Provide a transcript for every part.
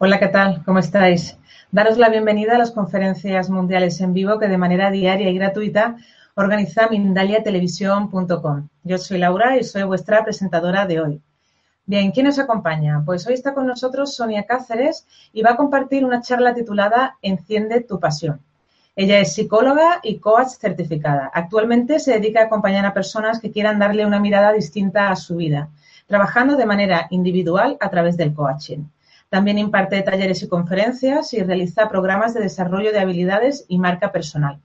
Hola, ¿qué tal? ¿Cómo estáis? Daros la bienvenida a las conferencias mundiales en vivo que de manera diaria y gratuita organiza mindaliatelevisión.com. Yo soy Laura y soy vuestra presentadora de hoy. Bien, ¿quién nos acompaña? Pues hoy está con nosotros Sonia Cáceres y va a compartir una charla titulada Enciende tu pasión. Ella es psicóloga y coach certificada. Actualmente se dedica a acompañar a personas que quieran darle una mirada distinta a su vida, trabajando de manera individual a través del coaching. También imparte talleres y conferencias y realiza programas de desarrollo de habilidades y marca personal.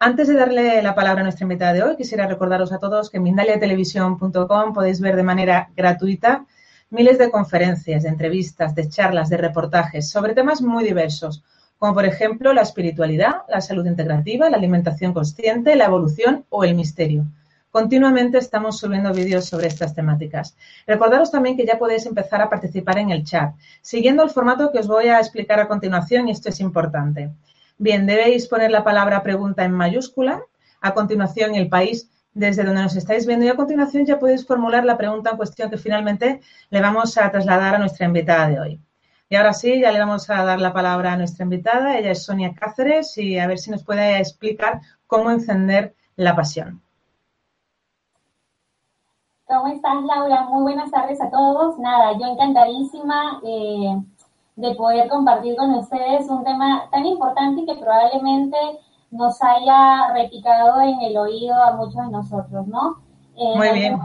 Antes de darle la palabra a nuestra invitada de hoy, quisiera recordaros a todos que en mindaliatelevisión.com podéis ver de manera gratuita miles de conferencias, de entrevistas, de charlas, de reportajes sobre temas muy diversos, como por ejemplo la espiritualidad, la salud integrativa, la alimentación consciente, la evolución o el misterio. Continuamente estamos subiendo vídeos sobre estas temáticas. Recordaros también que ya podéis empezar a participar en el chat, siguiendo el formato que os voy a explicar a continuación y esto es importante. Bien, debéis poner la palabra pregunta en mayúscula, a continuación el país desde donde nos estáis viendo y a continuación ya podéis formular la pregunta en cuestión que finalmente le vamos a trasladar a nuestra invitada de hoy. Y ahora sí, ya le vamos a dar la palabra a nuestra invitada. Ella es Sonia Cáceres y a ver si nos puede explicar cómo encender la pasión. ¿Cómo estás, Laura? Muy buenas tardes a todos. Nada, yo encantadísima eh, de poder compartir con ustedes un tema tan importante que probablemente nos haya repicado en el oído a muchos de nosotros, ¿no? Eh, Muy bien.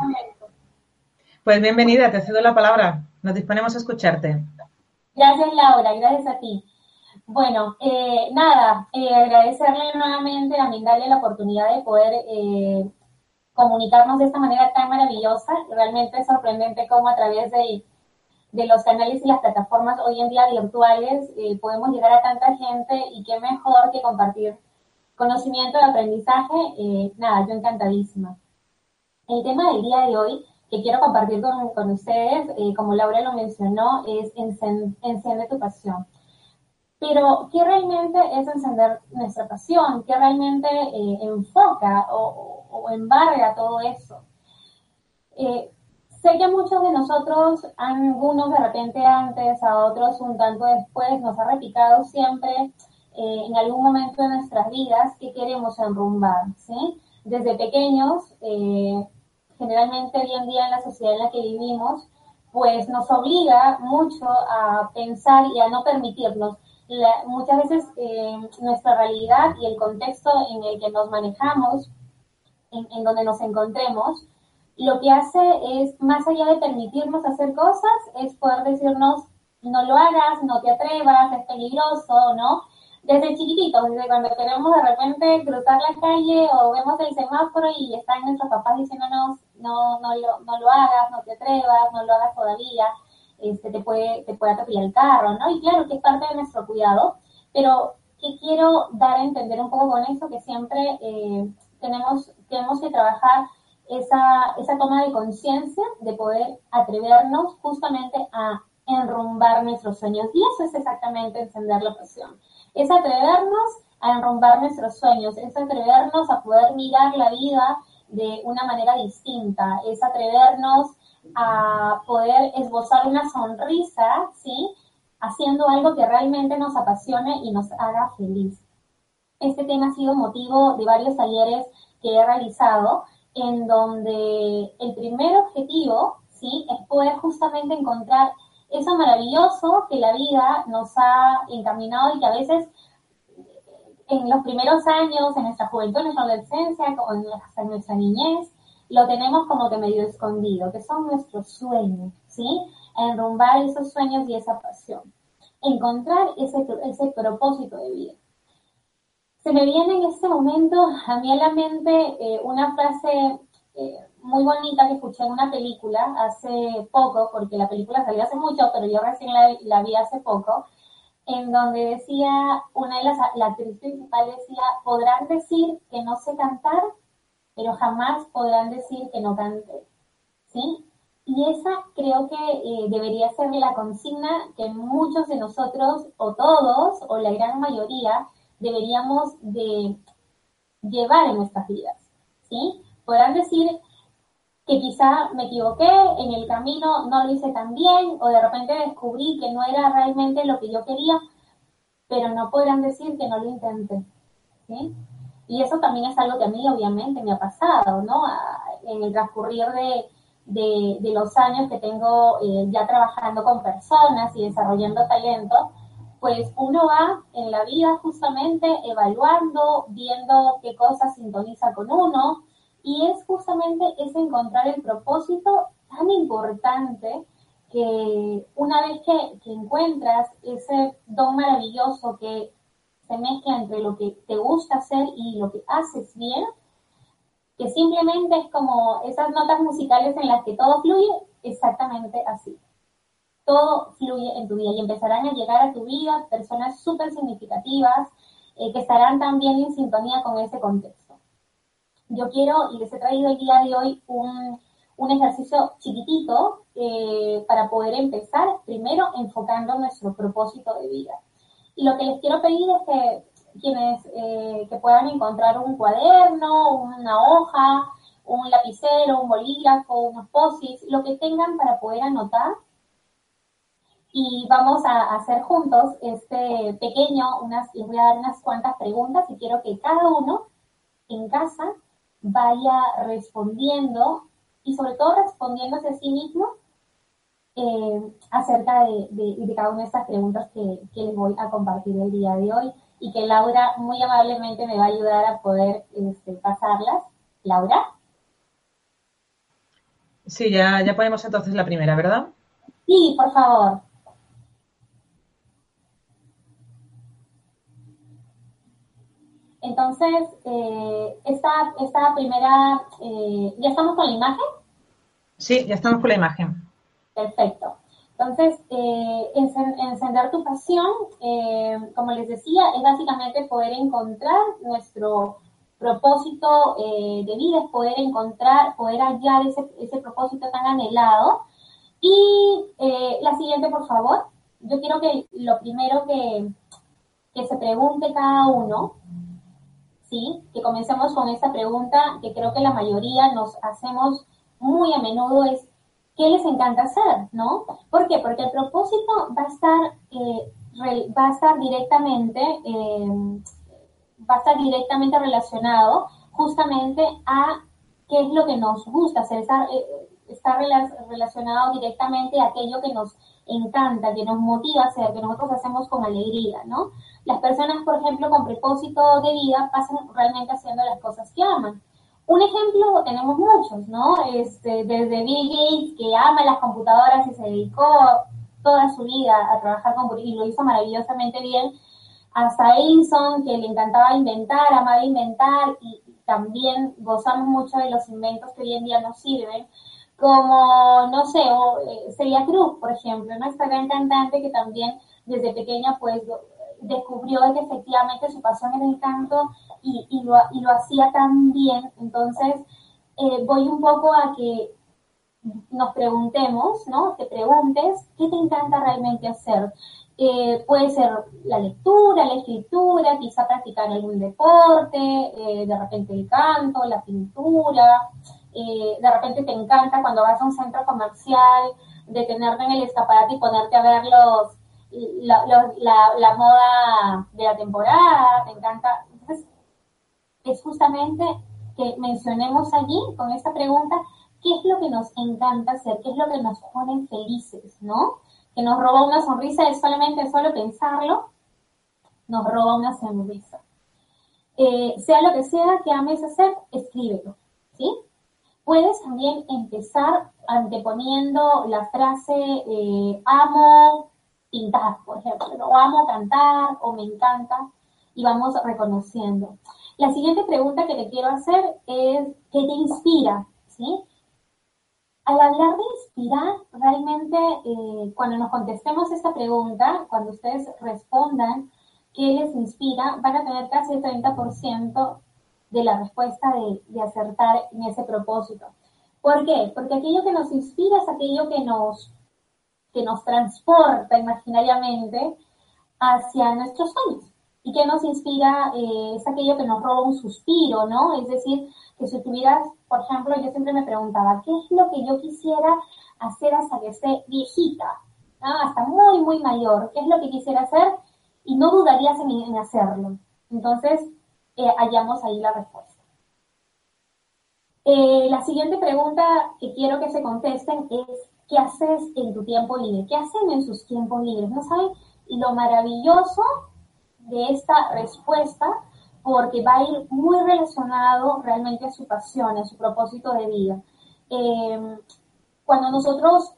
Pues bienvenida, te cedo la palabra. Nos disponemos a escucharte. Gracias, Laura. Gracias a ti. Bueno, eh, nada, agradecerle nuevamente a Mindale la oportunidad de poder comunicarnos de esta manera tan maravillosa. Realmente es sorprendente cómo a través de, los canales y las plataformas hoy en día virtuales eh, podemos llegar a tanta gente y qué mejor que compartir conocimiento y aprendizaje. Eh, nada, yo encantadísima. El tema del día de hoy que quiero compartir con, ustedes, eh, como Laura lo mencionó, es enciende tu pasión. Pero, ¿qué realmente es encender nuestra pasión? ¿Qué realmente enfoca o, o embarga todo eso. Eh, sé que muchos de nosotros, algunos de repente antes, a otros un tanto después, nos ha repicado siempre eh, en algún momento de nuestras vidas que queremos enrumbar, ¿sí? Desde pequeños, eh, generalmente hoy en día en la sociedad en la que vivimos, pues nos obliga mucho a pensar y a no permitirnos. muchas veces nuestra realidad y el contexto en el que nos manejamos en, donde nos encontremos, lo que hace es, más allá de permitirnos hacer cosas, es poder decirnos, no lo hagas, no te atrevas, es peligroso, ¿no? Desde chiquititos, desde cuando queremos de repente cruzar la calle o vemos el semáforo y están nuestros papás diciéndonos, no, no, lo, no lo hagas, no te atrevas, no lo hagas todavía, este, te puede, te puede atropellar el carro, ¿no? Y claro que es parte de nuestro cuidado, pero que quiero dar a entender un poco con eso, que siempre eh, tenemos, tenemos que trabajar esa, esa toma de conciencia de poder atrevernos justamente a enrumbar nuestros sueños. Y eso es exactamente encender la pasión. Es atrevernos a enrumbar nuestros sueños, es atrevernos a poder mirar la vida de una manera distinta, es atrevernos a poder esbozar una sonrisa, ¿sí? Haciendo algo que realmente nos apasione y nos haga feliz. Este tema ha sido motivo de varios talleres que he realizado, en donde el primer objetivo, ¿sí? Es poder justamente encontrar eso maravilloso que la vida nos ha encaminado y que a veces en los primeros años, en nuestra juventud, en nuestra adolescencia, hasta en nuestra niñez, lo tenemos como que medio escondido, que son nuestros sueños, ¿sí? Enrumbar esos sueños y esa pasión. Encontrar ese, ese propósito de vida. Se me viene en este momento a mí a la mente eh, una frase eh, muy bonita que escuché en una película hace poco, porque la película salió hace mucho, pero yo recién la, vi hace poco, en donde decía, una de las, la actriz principal decía, podrán decir que no sé cantar, pero jamás podrán decir que no cante, ¿sí? Y esa creo que eh, debería ser la consigna que muchos de nosotros, o todos, o la gran mayoría, deberíamos de llevar en nuestras vidas, ¿sí? Podrán decir que quizá me equivoqué, en el camino no lo hice tan bien, o de repente descubrí que no era realmente lo que yo quería, pero no podrán decir que no lo intenté, ¿sí? Y eso también es algo que a mí obviamente me ha pasado, ¿no? En el transcurrir de, los años que tengo eh, ya trabajando con personas y desarrollando talento, pues uno va en la vida justamente evaluando, viendo qué cosas sintoniza con uno, y es justamente ese encontrar el propósito tan importante que una vez que, encuentras ese don maravilloso que se mezcla entre lo que te gusta hacer y lo que haces bien, que simplemente es como esas notas musicales en las que todo fluye, exactamente así. Todo fluye en tu vida y empezarán a llegar a tu vida personas súper significativas eh, que estarán también en sintonía con ese contexto yo quiero y les he traído el día de hoy un, ejercicio chiquitito eh, para poder empezar, primero enfocando nuestro propósito de vida. Y lo que les quiero pedir es que quienes eh, que puedan encontrar un cuaderno, una hoja, un lapicero, un bolígrafo, unos posis, lo que tengan para poder anotar. Y vamos a hacer juntos este pequeño, unas, les voy a dar unas cuantas preguntas y quiero que cada uno en casa vaya respondiendo y sobre todo respondiéndose a sí mismo eh, acerca de, cada una de estas preguntas que, les voy a compartir el día de hoy y que Laura muy amablemente me va a ayudar a poder este, pasarlas. Laura. Sí, ya, ya ponemos entonces la primera, ¿verdad? Sí, por favor. Entonces, eh, esta, esta primera, eh, ¿ya estamos con la imagen? Sí, ya estamos con la imagen. Perfecto. Entonces, eh, encender tu pasión, como les decía, es básicamente poder encontrar nuestro propósito de vida, es poder encontrar, poder hallar ese, ese propósito tan anhelado. Y la siguiente, por favor. Yo quiero que lo primero que, que se pregunte cada uno ¿sí? Que comencemos con esta pregunta que creo que la mayoría nos hacemos muy a menudo es, ¿qué les encanta hacer? ¿No? ¿Por qué? Porque el propósito va a estar, eh, va a estar directamente, em, va a estar directamente relacionado justamente a qué es lo que nos gusta hacer, está, eh, está relacionado directamente a aquello que nos encanta, que nos motiva a hacer, que nosotros hacemos con alegría, ¿no? Las personas, por ejemplo, con propósito de vida pasan realmente haciendo las cosas que aman. Un ejemplo tenemos muchos, ¿no? Este, desde Bill Gates, que ama las computadoras y se dedicó toda su vida a trabajar con y lo hizo maravillosamente bien, hasta Edison, que le encantaba inventar, amaba inventar y también gozamos mucho de los inventos que hoy en día nos sirven como, no sé, o, eh, Celia Cruz, por ejemplo, ¿no? esta gran cantante que también desde pequeña pues descubrió que efectivamente su pasión era el canto y, lo, y lo hacía tan bien. Entonces, eh, voy un poco a que nos preguntemos, ¿no? Te preguntes qué te encanta realmente hacer. Eh, puede ser la lectura, la escritura, quizá practicar algún deporte, de repente el canto, la pintura, de repente te encanta cuando vas a un centro comercial, detenerte en el escaparate y ponerte a ver los, la, la, moda de la temporada, te encanta. Entonces, es justamente que mencionemos allí con esta pregunta qué es lo que nos encanta hacer, qué es lo que nos pone felices, ¿no? que nos roba una sonrisa es solamente solo pensarlo, nos roba una sonrisa. Eh, sea lo que sea que ames hacer, escríbelo, ¿sí? Puedes también empezar anteponiendo la frase eh, amo pintar, por ejemplo, o amo cantar, o me encanta, y vamos reconociendo. La siguiente pregunta que te quiero hacer es, ¿qué te inspira? ¿Sí? Al hablar de inspirar, realmente eh, cuando nos contestemos esta pregunta, cuando ustedes respondan qué les inspira, van a tener casi el 30% de la respuesta de acertar en ese propósito. ¿Por qué? Porque aquello que nos inspira es aquello que nos, que nos transporta imaginariamente hacia nuestros sueños. Y que nos inspira eh, es aquello que nos roba un suspiro, ¿no? Es decir, que si tuvieras, por ejemplo, yo siempre me preguntaba, ¿qué es lo que yo quisiera hacer hasta que esté viejita? Hasta muy, muy mayor. ¿Qué es lo que quisiera hacer? Y no dudarías en, hacerlo. Entonces, eh, hallamos ahí la respuesta. Eh, la siguiente pregunta que quiero que se contesten es, ¿qué haces en tu tiempo libre? ¿Qué hacen en sus tiempos libres? ¿No saben lo maravilloso de esta respuesta? Porque va a ir muy relacionado realmente a su pasión, a su propósito de vida. Em, cuando nosotros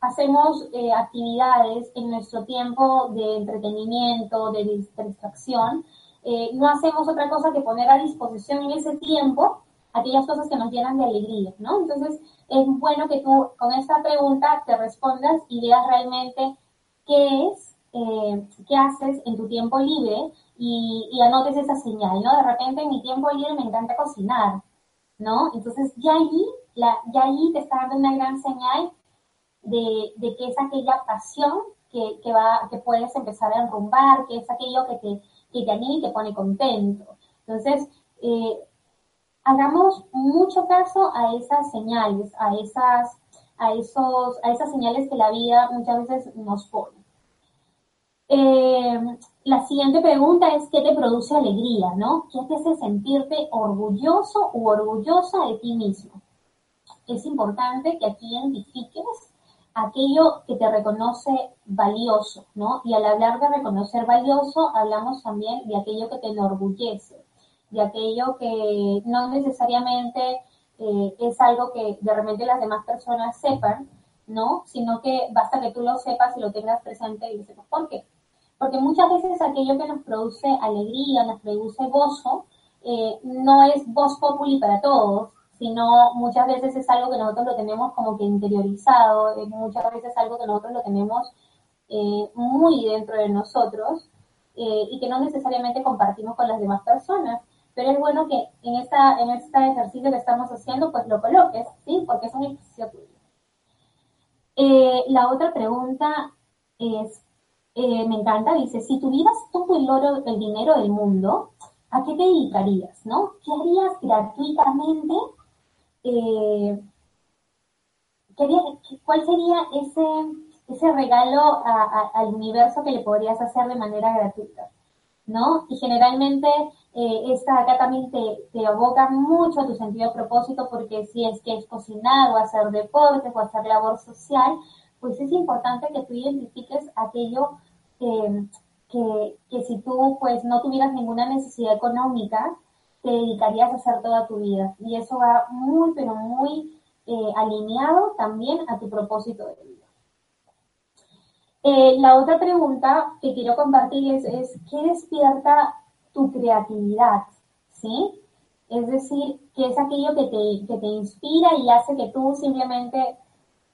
hacemos eh, actividades en nuestro tiempo de entretenimiento, de distracción, eh, no hacemos otra cosa que poner a disposición en ese tiempo aquellas cosas que nos llenan de alegría, ¿no? Entonces, es bueno que tú con esta pregunta te respondas y veas realmente qué es, eh, qué haces en tu tiempo libre y, anotes esa señal, ¿no? De repente en mi tiempo libre me encanta cocinar, ¿no? Entonces, ya allí, ya allí te está dando una gran señal de, de que es aquella pasión que, que, va, que puedes empezar a enrumbar, que es aquello que te, que te anima y te pone contento. Entonces, eh, hagamos mucho caso a esas señales, a esas, a esos, a esas señales que la vida muchas veces nos pone. Eh, la siguiente pregunta es ¿qué te produce alegría, no? ¿Qué te hace sentirte orgulloso u orgullosa de ti mismo? Es importante que aquí identifiques aquello que te reconoce valioso, ¿no? Y al hablar de reconocer valioso, hablamos también de aquello que te enorgullece de aquello que no necesariamente eh, es algo que de repente las demás personas sepan, ¿no? Sino que basta que tú lo sepas y lo tengas presente y sepas por qué. Porque muchas veces aquello que nos produce alegría, nos produce gozo, eh, no es voz populi para todos, sino muchas veces es algo que nosotros lo tenemos como que interiorizado, eh, muchas veces es algo que nosotros lo tenemos muy dentro de nosotros y que no necesariamente compartimos con las demás personas pero es bueno que en, esta, en este ejercicio que estamos haciendo, pues lo coloques, ¿sí? Porque es un ejercicio tuyo. Eh, la otra pregunta es, eh, me encanta, dice, si tuvieras todo el oro, el dinero del mundo, ¿a qué te dedicarías, no? ¿Qué harías gratuitamente? Eh, ¿Cuál sería ese, ese regalo al universo que le podrías hacer de manera gratuita? ¿No? Y generalmente eh, esta acá también te, te aboca mucho a tu sentido de propósito porque si es que es cocinar o hacer deportes o hacer labor social, pues es importante que tú identifiques aquello que, que, si tú pues no tuvieras ninguna necesidad económica, te dedicarías a hacer toda tu vida. Y eso va muy, pero muy eh, alineado también a tu propósito de vida. Eh, la otra pregunta que quiero compartir es ¿qué despierta tu creatividad, ¿sí? Es decir, que es aquello que te, que te inspira y hace que tú simplemente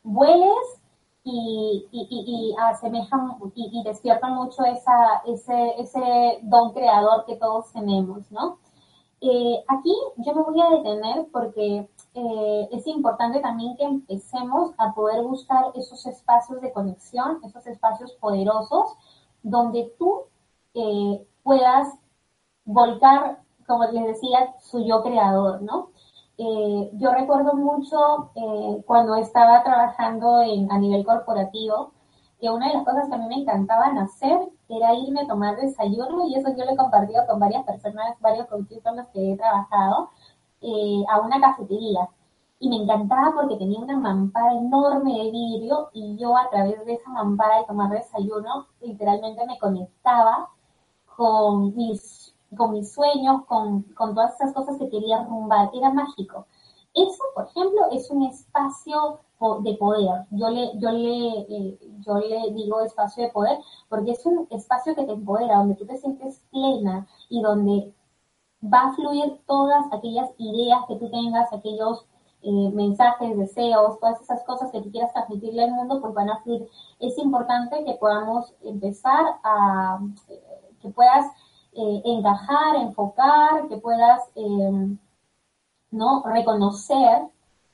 vueles y, y, y, y, y despiertan mucho esa, ese, ese don creador que todos tenemos, ¿no? Eh, aquí yo me voy a detener porque eh, es importante también que empecemos a poder buscar esos espacios de conexión, esos espacios poderosos, donde tú eh, puedas volcar, como les decía, su yo creador, ¿no? Eh, yo recuerdo mucho eh, cuando estaba trabajando en, a nivel corporativo, que una de las cosas que a mí me encantaban hacer era irme a tomar desayuno, y eso yo lo he compartido con varias personas, varios coaches con los que he trabajado, eh, a una cafetería. y me encantaba porque tenía una mampara enorme de vidrio y yo a través de esa mampara de tomar desayuno literalmente me conectaba con mis, con mis sueños, con, con todas esas cosas que quería rumbar, era mágico. Eso, por ejemplo, es un espacio de poder. Yo le, yo le, eh, yo le digo espacio de poder porque es un espacio que te empodera, donde tú te sientes plena y donde va a fluir todas aquellas ideas que tú tengas, aquellos eh, mensajes, deseos, todas esas cosas que tú quieras transmitirle al mundo, pues van a fluir. Es importante que podamos empezar a, eh, que puedas encajar, enfocar, que puedas, ¿no? Reconocer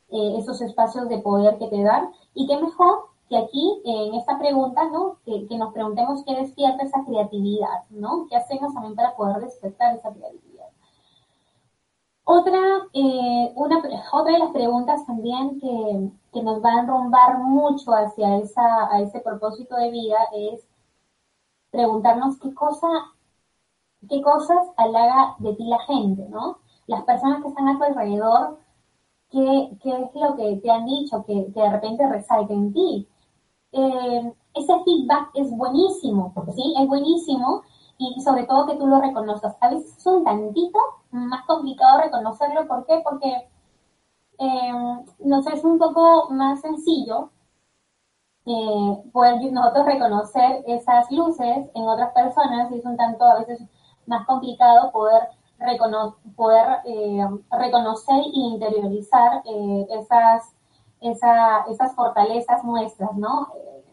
eh, esos espacios de poder que te dan. Y qué mejor que aquí, en esta pregunta, ¿no? Que, nos preguntemos qué despierta esa creatividad, ¿no? ¿Qué hacemos también para poder despertar esa creatividad? Otra, eh, una, otra de las preguntas también que, que, nos va a enrumbar mucho hacia esa, a ese propósito de vida es preguntarnos qué cosa, qué cosas halaga de ti la gente, ¿no? Las personas que están a tu alrededor, qué, es lo que te han dicho, que, de repente resalta en ti. Eh, ese feedback es buenísimo, ¿sí? Es buenísimo y sobre todo que tú lo reconozcas. A veces es un tantito más complicado reconocerlo, ¿por qué? Porque eh, nos es un poco más sencillo eh, poder nosotros reconocer esas luces en otras personas y es un tanto a veces más complicado poder poder eh, reconocer e interiorizar eh, esas, esas fortalezas nuestras, ¿no? Eh,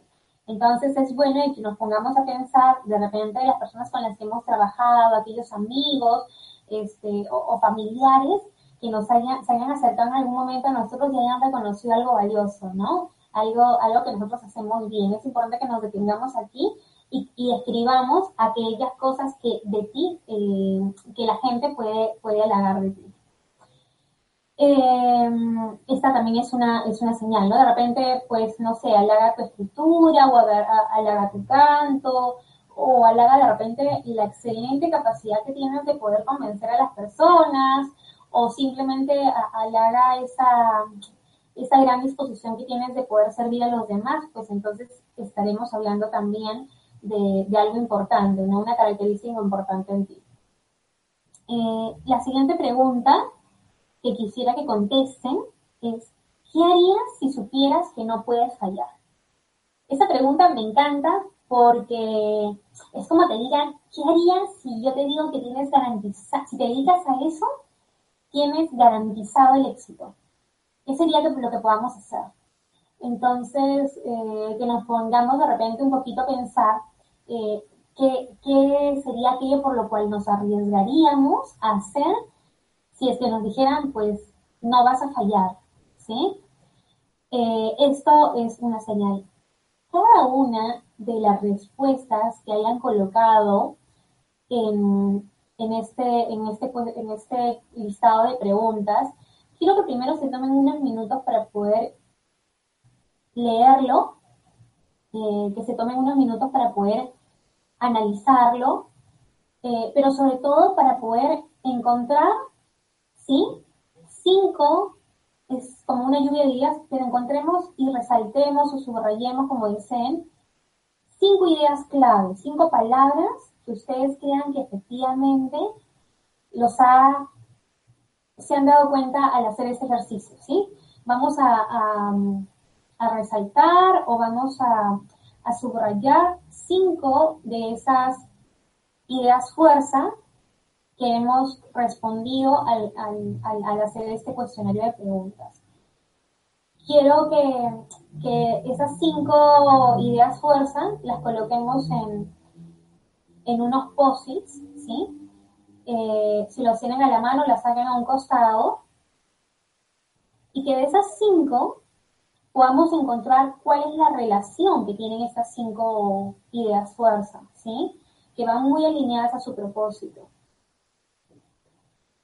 entonces es bueno que nos pongamos a pensar de repente las personas con las que hemos trabajado, aquellos amigos este, o, familiares que nos hayan, se hayan acercado en algún momento a nosotros y hayan reconocido algo valioso, ¿no? Algo, algo que nosotros hacemos bien. Es importante que nos detengamos aquí y, escribamos aquellas cosas que de ti, eh, que la gente puede, puede halagar de ti. Eh, esta también es una, es una señal, ¿no? De repente, pues, no sé, halaga tu escritura o halaga tu canto o halaga de repente la excelente capacidad que tienes de poder convencer a las personas o simplemente halaga esa, esa gran disposición que tienes de poder servir a los demás, pues entonces estaremos hablando también de, algo importante, ¿no? una característica importante en ti. Eh, la siguiente pregunta que quisiera que contesten es, ¿qué harías si supieras que no puedes fallar? Esa pregunta me encanta porque es como te digan, ¿qué harías si yo te digo que tienes garantizado, si te dedicas a eso, tienes garantizado el éxito? ¿Qué sería lo que podamos hacer? Entonces, eh, que nos pongamos de repente un poquito a pensar ¿qué, sería aquello por lo cual nos arriesgaríamos a hacer si es que nos dijeran, pues no vas a fallar, ¿sí? Eh, esto es una señal. Cada una de las respuestas que hayan colocado en, en, este, en, este, en este listado de preguntas, quiero que primero se tomen unos minutos para poder leerlo eh, que se tomen unos minutos para poder analizarlo, eh, pero sobre todo para poder encontrar, ¿sí? Cinco, es como una lluvia de ideas, pero encontremos y resaltemos o subrayemos, como dicen, cinco ideas clave, cinco palabras que ustedes crean que efectivamente los ha, se han dado cuenta al hacer este ejercicio, ¿sí? Vamos a a resaltar o vamos a, subrayar cinco de esas ideas fuerza que hemos respondido al, hacer este cuestionario de preguntas. Quiero que, esas cinco ideas fuerza las coloquemos en, en unos posits, ¿sí? Eh, si los tienen a la mano, las saquen a un costado y que de esas cinco podamos encontrar cuál es la relación que tienen estas cinco ideas fuerza, ¿sí? Que van muy alineadas a su propósito.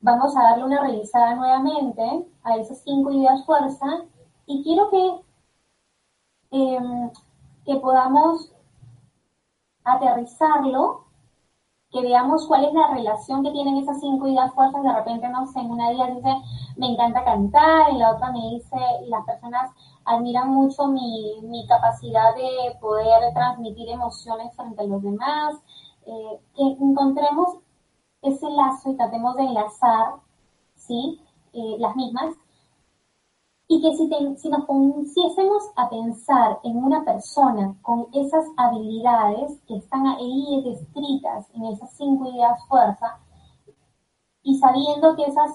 Vamos a darle una revisada nuevamente a esas cinco ideas fuerza y quiero que, em, que podamos aterrizarlo que veamos cuál es la relación que tienen esas cinco ideas fuerzas. De repente, no sé, en una día dice, me encanta cantar, en la otra me dice, las personas admiran mucho mi, mi capacidad de poder transmitir emociones frente a los demás, eh, que encontremos ese lazo y tratemos de enlazar, ¿sí? Eh, las mismas y que si, si nos pusiésemos a pensar en una persona con esas habilidades que están ahí descritas en esas cinco ideas fuerza, y sabiendo que esas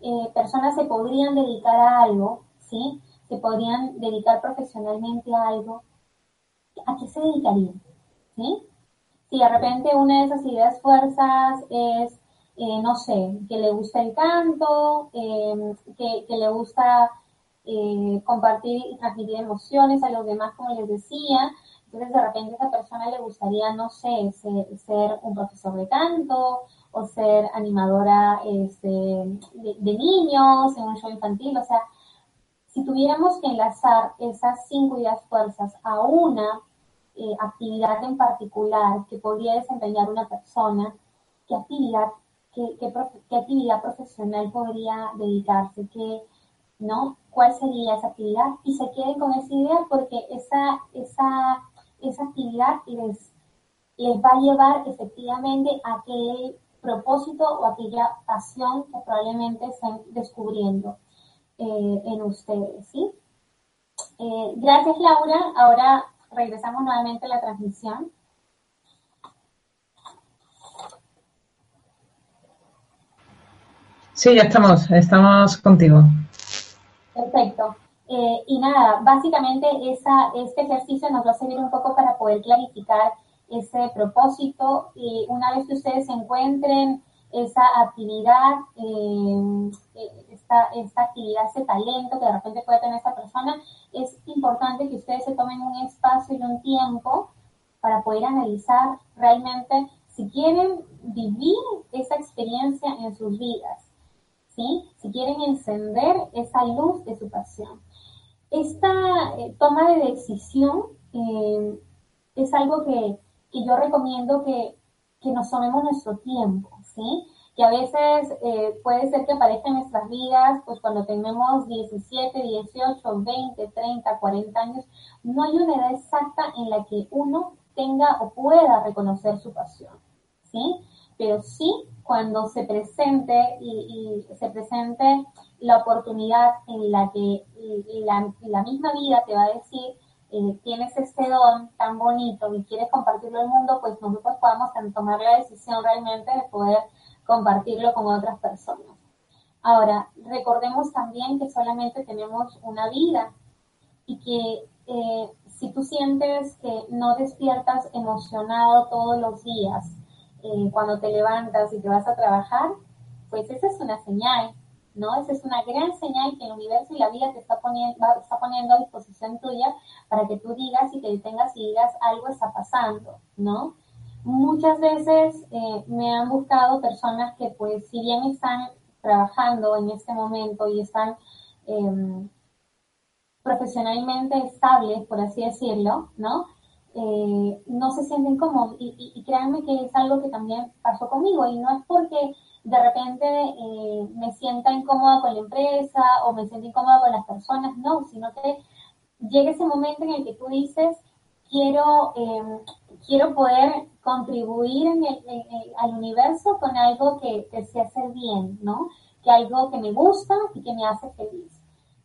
eh, personas se podrían dedicar a algo, ¿sí? Se podrían dedicar profesionalmente a algo, ¿a qué se dedicarían? ¿Sí? Si de repente una de esas ideas fuerzas es, eh, no sé, que le gusta el canto, eh, que, que le gusta eh, compartir y transmitir emociones a los demás, como les decía. Entonces, de repente, a esa persona le gustaría, no sé, ser, un profesor de canto o ser animadora este, de, niños en un show infantil. O sea, si tuviéramos que enlazar esas cinco ideas fuerzas a una eh, actividad en particular que podría desempeñar una persona, ¿qué actividad, qué, actividad profesional podría dedicarse? ¿Qué, ¿no? ¿Cuál sería esa actividad? Y se queden con esa idea porque esa, esa, esa actividad les, les va a llevar efectivamente a aquel propósito o aquella pasión que probablemente estén descubriendo eh, en ustedes, ¿sí? Eh, gracias, Laura. Ahora regresamos nuevamente a la transmisión. Sí, ya estamos, estamos contigo. Perfecto. Eh, y nada, básicamente esa, este ejercicio nos va a servir un poco para poder clarificar ese propósito y una vez que ustedes encuentren esa actividad, eh, esta, esta, actividad, ese talento que de repente puede tener esta persona, es importante que ustedes se tomen un espacio y un tiempo para poder analizar realmente si quieren vivir esa experiencia en sus vidas si quieren encender esa luz de su pasión. Esta eh, toma de decisión eh, es algo que, yo recomiendo que, nos tomemos nuestro tiempo, ¿sí? Que a veces eh, puede ser que aparezca en nuestras vidas, pues cuando tenemos 17, 18, 20, 30, 40 años, no hay una edad exacta en la que uno tenga o pueda reconocer su pasión, ¿sí? Pero sí cuando se presente y, se presente la oportunidad en la que la, misma vida te va a decir, eh, tienes este don tan bonito y quieres compartirlo al mundo, pues nosotros podamos tomar la decisión realmente de poder compartirlo con otras personas. Ahora, recordemos también que solamente tenemos una vida y que eh, si tú sientes que no despiertas emocionado todos los días, eh, cuando te levantas y te vas a trabajar, pues esa es una señal, ¿no? Esa es una gran señal que el universo y la vida te está poniendo, está poniendo a disposición tuya para que tú digas y te detengas y digas algo está pasando, ¿no? Muchas veces eh, me han buscado personas que pues si bien están trabajando en este momento y están em, profesionalmente estables, por así decirlo, ¿no? Eh, no se sienten cómodos. Y, créanme que es algo que también pasó conmigo y no es porque de repente eh, me sienta incómoda con la empresa o me sienta incómoda con las personas, no, sino que llega ese momento en el que tú dices, quiero, em, quiero poder contribuir en el, al universo con algo que, que se hace bien, ¿no? Que algo que me gusta y que me hace feliz.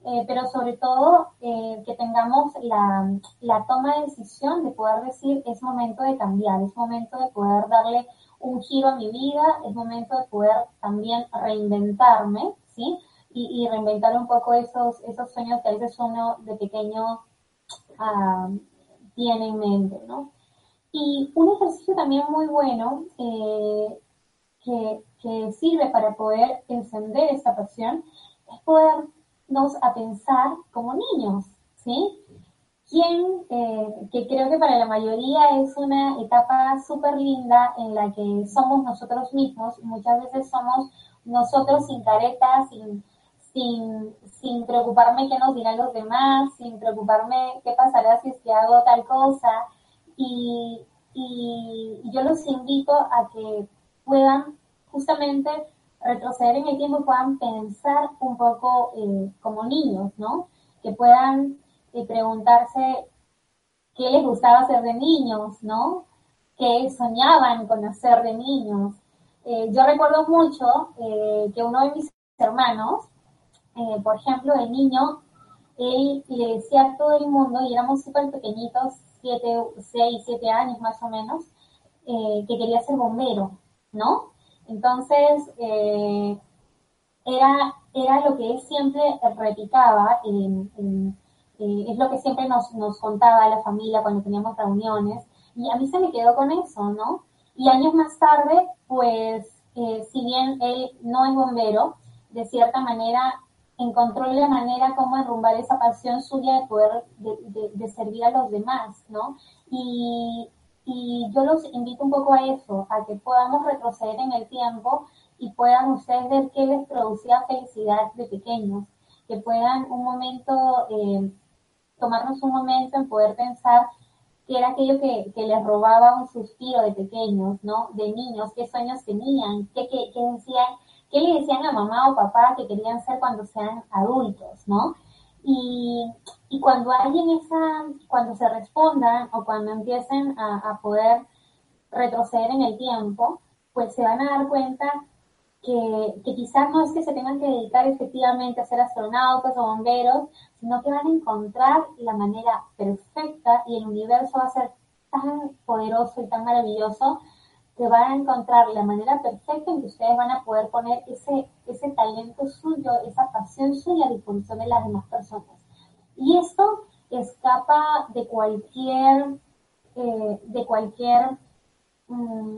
Eh, pero sobre todo eh, que tengamos la, la, toma de decisión de poder decir es momento de cambiar, es momento de poder darle un giro a mi vida, es momento de poder también reinventarme, ¿sí? Y, reinventar un poco esos, esos sueños que a veces uno de pequeño ah, tiene en mente, ¿no? Y un ejercicio también muy bueno eh, que, que sirve para poder encender esta pasión es poder a pensar como niños, ¿sí? ¿Quién, eh, que creo que para la mayoría es una etapa súper linda en la que somos nosotros mismos, muchas veces somos nosotros sin caretas, sin, sin, sin preocuparme qué nos dirán los demás, sin preocuparme qué pasará si es que hago tal cosa. Y, yo los invito a que puedan justamente retroceder en el tiempo y puedan pensar un poco eh, como niños, ¿no? Que puedan eh, preguntarse qué les gustaba hacer de niños, ¿no? ¿Qué soñaban con hacer de niños? Eh, yo recuerdo mucho que uno de mis hermanos, por ejemplo, de niño, él le decía a todo el mundo, y éramos súper pequeñitos, siete, seis, siete años más o menos, eh, que quería ser bombero, ¿no? Entonces, eh, era, era lo que él siempre replicaba, eh, es lo que siempre nos, nos contaba la familia cuando teníamos reuniones, y a mí se me quedó con eso, ¿no? Y años más tarde, pues, si bien él no es bombero, de cierta manera encontró la manera como enrumbar esa pasión suya de poder, de, servir a los demás, ¿no? Y, y yo los invito un poco a eso, a que podamos retroceder en el tiempo y puedan ustedes ver qué les producía felicidad de pequeños, que puedan un momento, eh, tomarnos un momento en poder pensar qué era aquello que, que, les robaba un suspiro de pequeños, ¿no? De niños, qué sueños tenían, qué, qué, qué decían, qué le decían a mamá o papá que querían ser cuando sean adultos, ¿no? Y, y cuando hay en esa, cuando se respondan o cuando empiecen a, a, poder retroceder en el tiempo, pues se van a dar cuenta que, que quizás no es que se tengan que dedicar efectivamente a ser astronautas o bomberos, sino que van a encontrar la manera perfecta y el universo va a ser tan poderoso y tan maravilloso que van a encontrar la manera perfecta en que ustedes van a poder poner ese, ese talento suyo, esa pasión suya a disposición de las demás personas. Y esto escapa de cualquier, eh, de cualquier mm,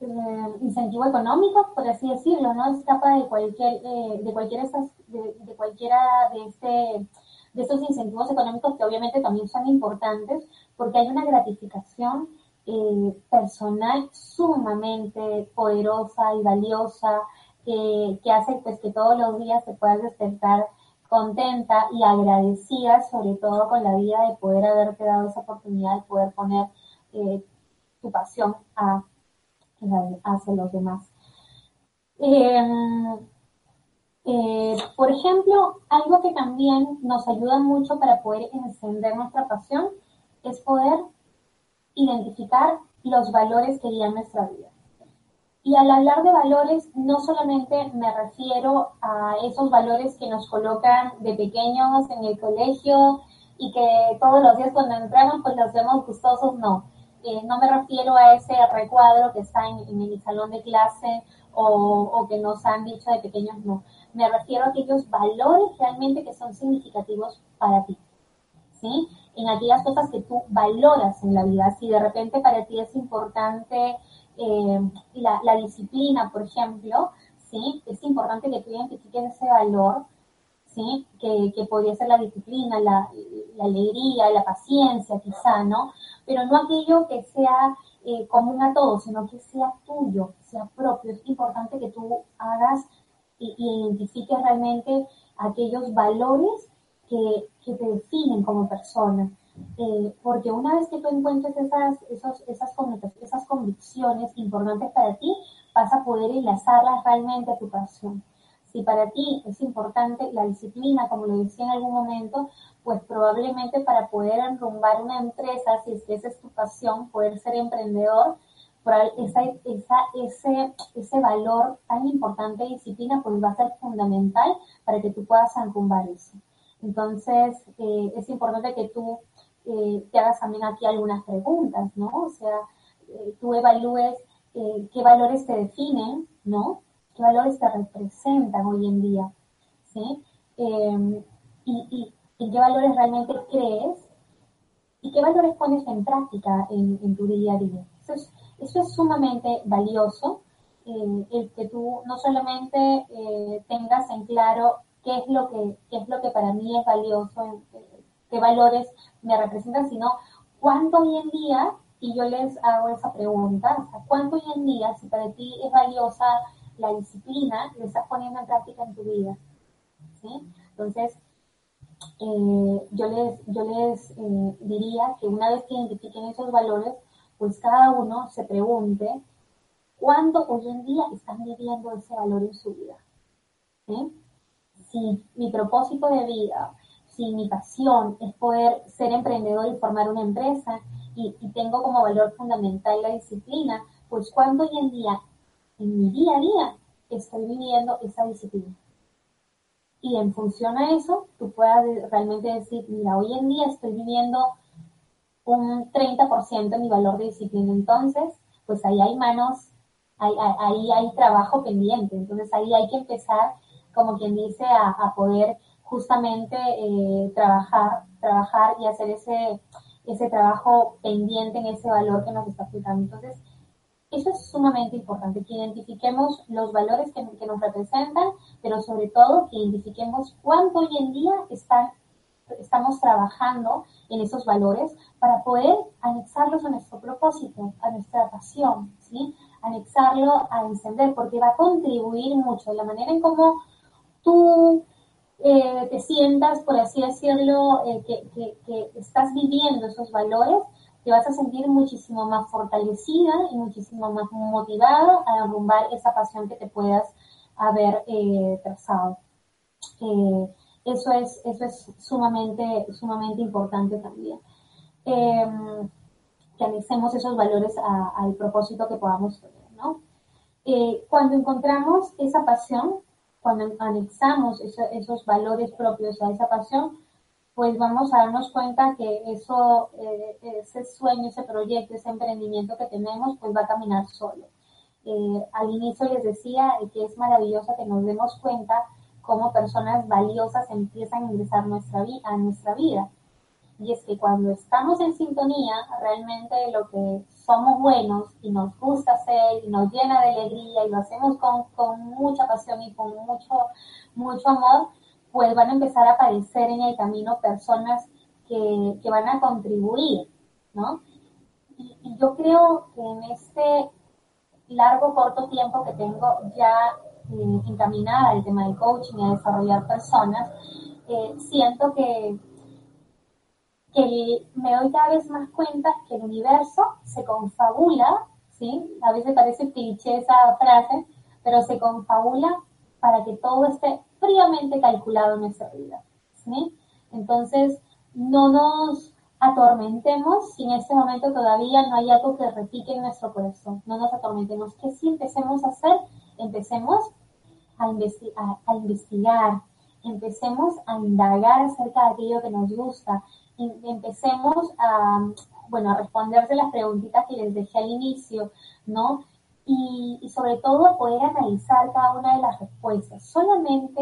eh, incentivo económico, por así decirlo, ¿no? Escapa de cualquier, eh, de cualquiera de, de, cualquiera de este de estos incentivos económicos que obviamente también son importantes porque hay una gratificación eh, personal sumamente poderosa y valiosa que, hace pues que todos los días te puedas despertar contenta y agradecida sobre todo con la vida de poder haberte dado esa oportunidad de poder poner eh, tu pasión a, hacia los demás. Em, eh, por ejemplo, algo que también nos ayuda mucho para poder encender nuestra pasión es poder identificar los valores que guían nuestra vida. Y al hablar de valores, no solamente me refiero a esos valores que nos colocan de pequeños en el colegio y que todos los días cuando entramos pues los vemos gustosos, no. Eh, no me refiero a ese recuadro que está en, el salón de clase o, o, que nos han dicho de pequeños, no. Me refiero a aquellos valores realmente que son significativos para ti. ¿Sí? En aquellas cosas que tú valoras en la vida. Si de repente para ti es importante eh, la, disciplina, por ejemplo, ¿sí? Es importante que tú identifiques ese valor, ¿sí? Que, que podría ser la disciplina, la, la, alegría, la paciencia, quizá, ¿no? Pero no aquello que sea eh, común a todos, sino que sea tuyo, sea propio. Es importante que tú hagas y, y identifiques realmente aquellos valores que, que te definen como persona. Eh, porque una vez que tú encuentres esas, esos, esas, esas convicciones importantes para ti, vas a poder enlazarlas realmente a tu pasión. Si para ti es importante la disciplina, como lo decía en algún momento, pues probablemente para poder enrumbar una empresa, si es que esa es tu pasión, poder ser emprendedor, esa, esa, ese, ese valor tan importante de disciplina, pues va a ser fundamental para que tú puedas enrumbar eso. Entonces, eh, es importante que tú eh, te hagas también aquí algunas preguntas, ¿no? O sea, eh, tú evalúes eh, qué valores te definen, ¿no? ¿Qué valores te representan hoy en día? ¿Sí? Em, y, y, qué valores realmente crees y qué valores pones en práctica en, tu día a día. Eso es, eso es sumamente valioso, el que tú no solamente tengas en claro qué es lo que, qué es lo que para mí es valioso, qué valores me representan, sino cuánto hoy en día, y yo les hago esa pregunta, cuánto hoy en día, si para ti es valiosa la disciplina, lo estás poniendo en práctica en tu vida. ¿sí? Entonces, eh, yo les, yo les eh, diría que una vez que identifiquen esos valores, pues cada uno se pregunte cuándo hoy en día están viviendo ese valor en su vida. Si mi propósito de vida, si mi pasión es poder ser emprendedor y formar una empresa y, tengo como valor fundamental la disciplina, pues cuándo hoy en día, en mi día a día, estoy viviendo esa disciplina y en función a eso tú puedas realmente decir, mira, hoy en día estoy viviendo un 30% de mi valor de disciplina, entonces, pues ahí hay manos, ahí, ahí hay trabajo pendiente, entonces ahí hay que empezar, como quien dice, a, poder justamente eh, trabajar, trabajar y hacer ese, ese trabajo pendiente en ese valor que nos está aplicando. Entonces, eso es sumamente importante, que identifiquemos los valores que, nos representan, pero sobre todo que identifiquemos cuánto hoy en día están, estamos trabajando en esos valores para poder anexarlos a nuestro propósito, a nuestra pasión, ¿sí? Anexarlo a encender, porque va a contribuir mucho la manera en cómo tú eh, te sientas, por así decirlo, eh, que, que estás viviendo esos valores, te vas a sentir muchísimo más fortalecida y muchísimo más motivada a derrumbar esa pasión que te puedas haber eh, trazado. Eso es, eso es sumamente, sumamente importante también. Em, que anexemos esos valores al propósito que podamos tener, ¿no? Cuando encontramos esa pasión, cuando anexamos esos valores propios a esa pasión, pues vamos a darnos cuenta que eso, eh, ese sueño, ese proyecto, ese emprendimiento que tenemos, pues va a caminar solo. Eh, al inicio les decía que es maravilloso que nos demos cuenta cómo personas valiosas empiezan a ingresar nuestra a nuestra vida. Y es que cuando estamos en sintonía, realmente lo que somos buenos y nos gusta hacer y nos llena de alegría y lo hacemos con, con mucha pasión y con mucho, mucho amor, pues van a empezar a aparecer en el camino personas que, van a contribuir, ¿no? Y, yo creo que en este largo, corto tiempo que tengo ya eh, encaminada al tema del coaching y a desarrollar personas, eh, siento que, que me doy cada vez más cuenta que el universo se confabula, ¿sí? A veces parece cliché esa frase, pero se confabula para que todo esté fríamente calculado en nuestra vida. ¿sí? Entonces, no nos atormentemos si en este momento todavía no hay algo que repique en nuestro corazón. No nos atormentemos. ¿Qué si empecemos a hacer? Empecemos a, a, investigar, empecemos a indagar acerca de aquello que nos gusta, empecemos a, bueno, a responderse las preguntitas que les dejé al inicio, ¿no? y, sobre todo poder analizar cada una de las respuestas. Solamente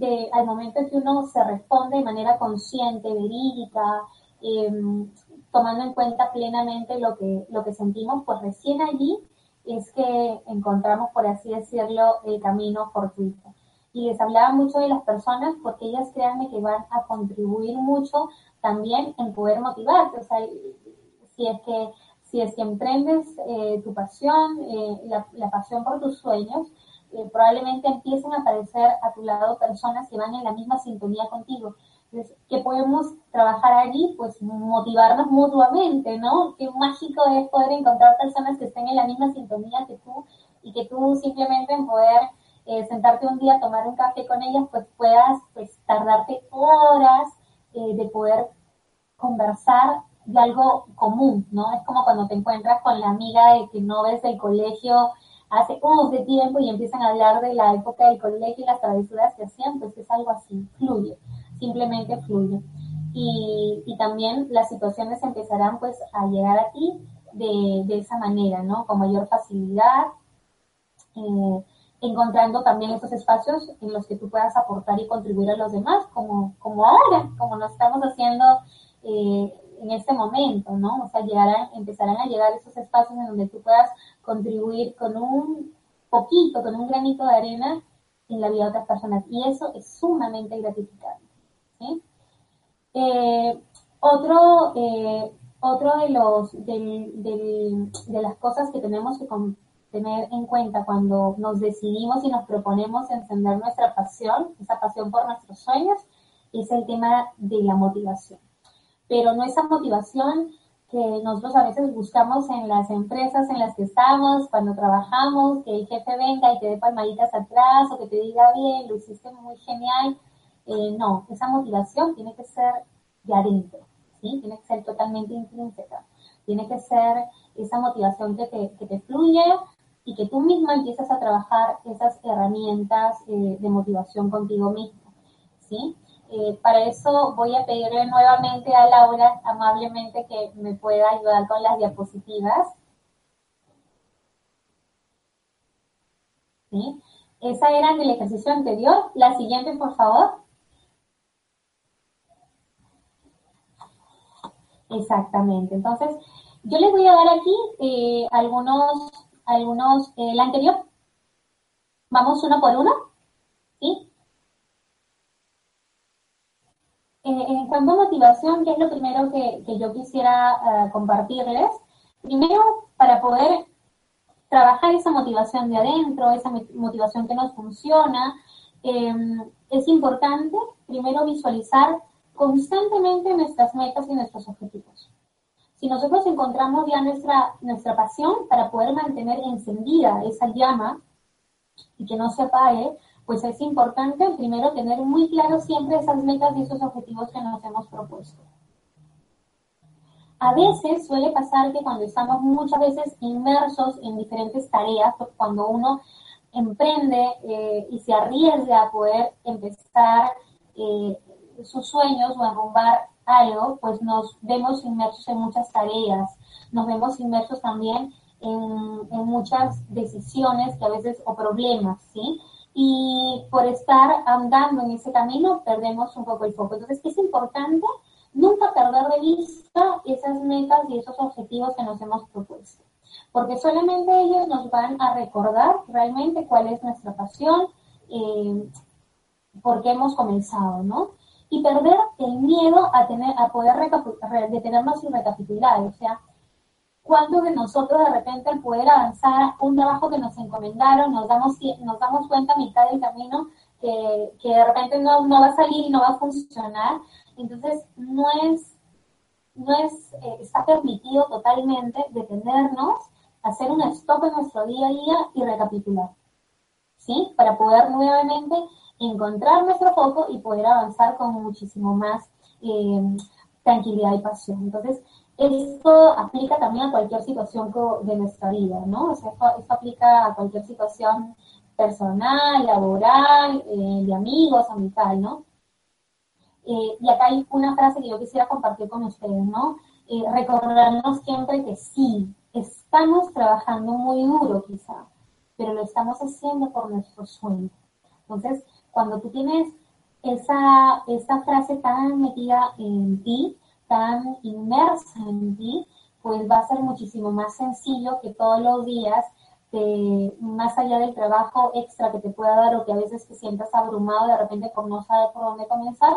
eh, al momento en que uno se responde de manera consciente, verídica, em, tomando en cuenta plenamente lo que, lo que sentimos, pues recién allí es que encontramos, por así decirlo, el camino fortuito. Y les hablaba mucho de las personas porque ellas créanme que van a contribuir mucho también en poder motivarte. O sea, si es que si es que emprendes eh, tu pasión, eh, la, pasión por tus sueños, eh, probablemente empiecen a aparecer a tu lado personas que van en la misma sintonía contigo. Entonces, ¿qué podemos trabajar allí? Pues motivarnos mutuamente, ¿no? Qué mágico es poder encontrar personas que estén en la misma sintonía que tú y que tú simplemente en poder sentarte un día a tomar un café con ellas, pues puedas pues, tardarte horas de poder conversar de algo común, ¿no? Es como cuando te encuentras con la amiga de que no ves el colegio hace un de tiempo y empiezan a hablar de la época del colegio y las travesuras que hacían, pues es algo así, fluye, simplemente fluye. Y, y también las situaciones empezarán pues a llegar a ti de, de esa manera, ¿no? Con mayor facilidad, eh, encontrando también esos espacios en los que tú puedas aportar y contribuir a los demás, como, como ahora, como lo estamos haciendo eh, en este momento, ¿no? O sea, llegarán, empezarán a llegar esos espacios en donde tú puedas contribuir con un poquito, con un granito de arena en la vida de otras personas. Y eso es sumamente gratificante. Eh, otro, eh, otro de, los, de las cosas que tenemos que tener en cuenta cuando nos decidimos y nos proponemos encender nuestra pasión, esa pasión por nuestros sueños, es el tema de la motivación. Pero no esa motivación que nosotros a veces buscamos en las empresas en las que estamos, cuando trabajamos, que el jefe venga y te dé palmaditas atrás o que te diga bien, lo hiciste muy genial. Eh, no, esa motivación tiene que ser de adentro, ¿sí? Tiene que ser totalmente intrínseca. Tiene que ser esa motivación que te, que te fluye y que tú misma empiezas a trabajar esas herramientas eh, de motivación contigo mismo, ¿sí? Eh, para eso voy a pedirle nuevamente a Laura amablemente que me pueda ayudar con las diapositivas. ¿Sí? Esa era el ejercicio anterior. La siguiente, por favor. Exactamente. Entonces, yo les voy a dar aquí eh, algunos, algunos, eh, la anterior. Vamos uno por uno. ¿Sí? Eh, en cuanto a motivación, ¿qué es lo primero que, yo quisiera eh, compartirles? Primero, para poder trabajar esa motivación de adentro, esa motivación que nos funciona, em, es importante primero visualizar constantemente nuestras metas y nuestros objetivos. Si nosotros encontramos ya nuestra, nuestra pasión para poder mantener encendida esa llama y que no se apague, pues es importante primero tener muy claro siempre esas metas y esos objetivos que nos hemos propuesto. A veces suele pasar que cuando estamos muchas veces inmersos en diferentes tareas, cuando uno emprende eh, y se arriesga a poder empezar eh, sus sueños o a algo, pues nos vemos inmersos en muchas tareas, nos vemos inmersos también en, en muchas decisiones que a veces o problemas, ¿sí? y por estar andando en ese camino perdemos un poco el foco. Entonces es importante nunca perder de vista esas metas y esos objetivos que nos hemos propuesto, porque solamente ellos nos van a recordar realmente cuál es nuestra pasión, eh, por qué hemos comenzado, ¿no? Y perder el miedo a tener, a poder detenernos y recapitular, o sea, cuando de nosotros de repente al poder avanzar un trabajo que nos encomendaron, nos damos, nos damos cuenta a mitad del camino que, de repente no, no, va a salir y no va a funcionar. Entonces, no es, no es, eh, está permitido totalmente detenernos, hacer un stop en nuestro día a día y recapitular. ¿Sí? Para poder nuevamente encontrar nuestro foco y poder avanzar con muchísimo más eh, tranquilidad y pasión. Entonces, esto aplica también a cualquier situación de nuestra vida, ¿no? O sea, esto, aplica a cualquier situación personal, laboral, eh, de amigos, amical, ¿no? Eh, y acá hay una frase que yo quisiera compartir con ustedes, ¿no? Recordarnos siempre que sí, estamos trabajando muy duro quizá, pero lo estamos haciendo por nuestro sueño. Entonces, cuando tú tienes esa, esa frase tan metida en ti, tan inmersa en ti, pues va a ser muchísimo más sencillo que todos los días, más allá del trabajo extra que te pueda dar o que a veces te sientas abrumado de repente por no saber por dónde comenzar,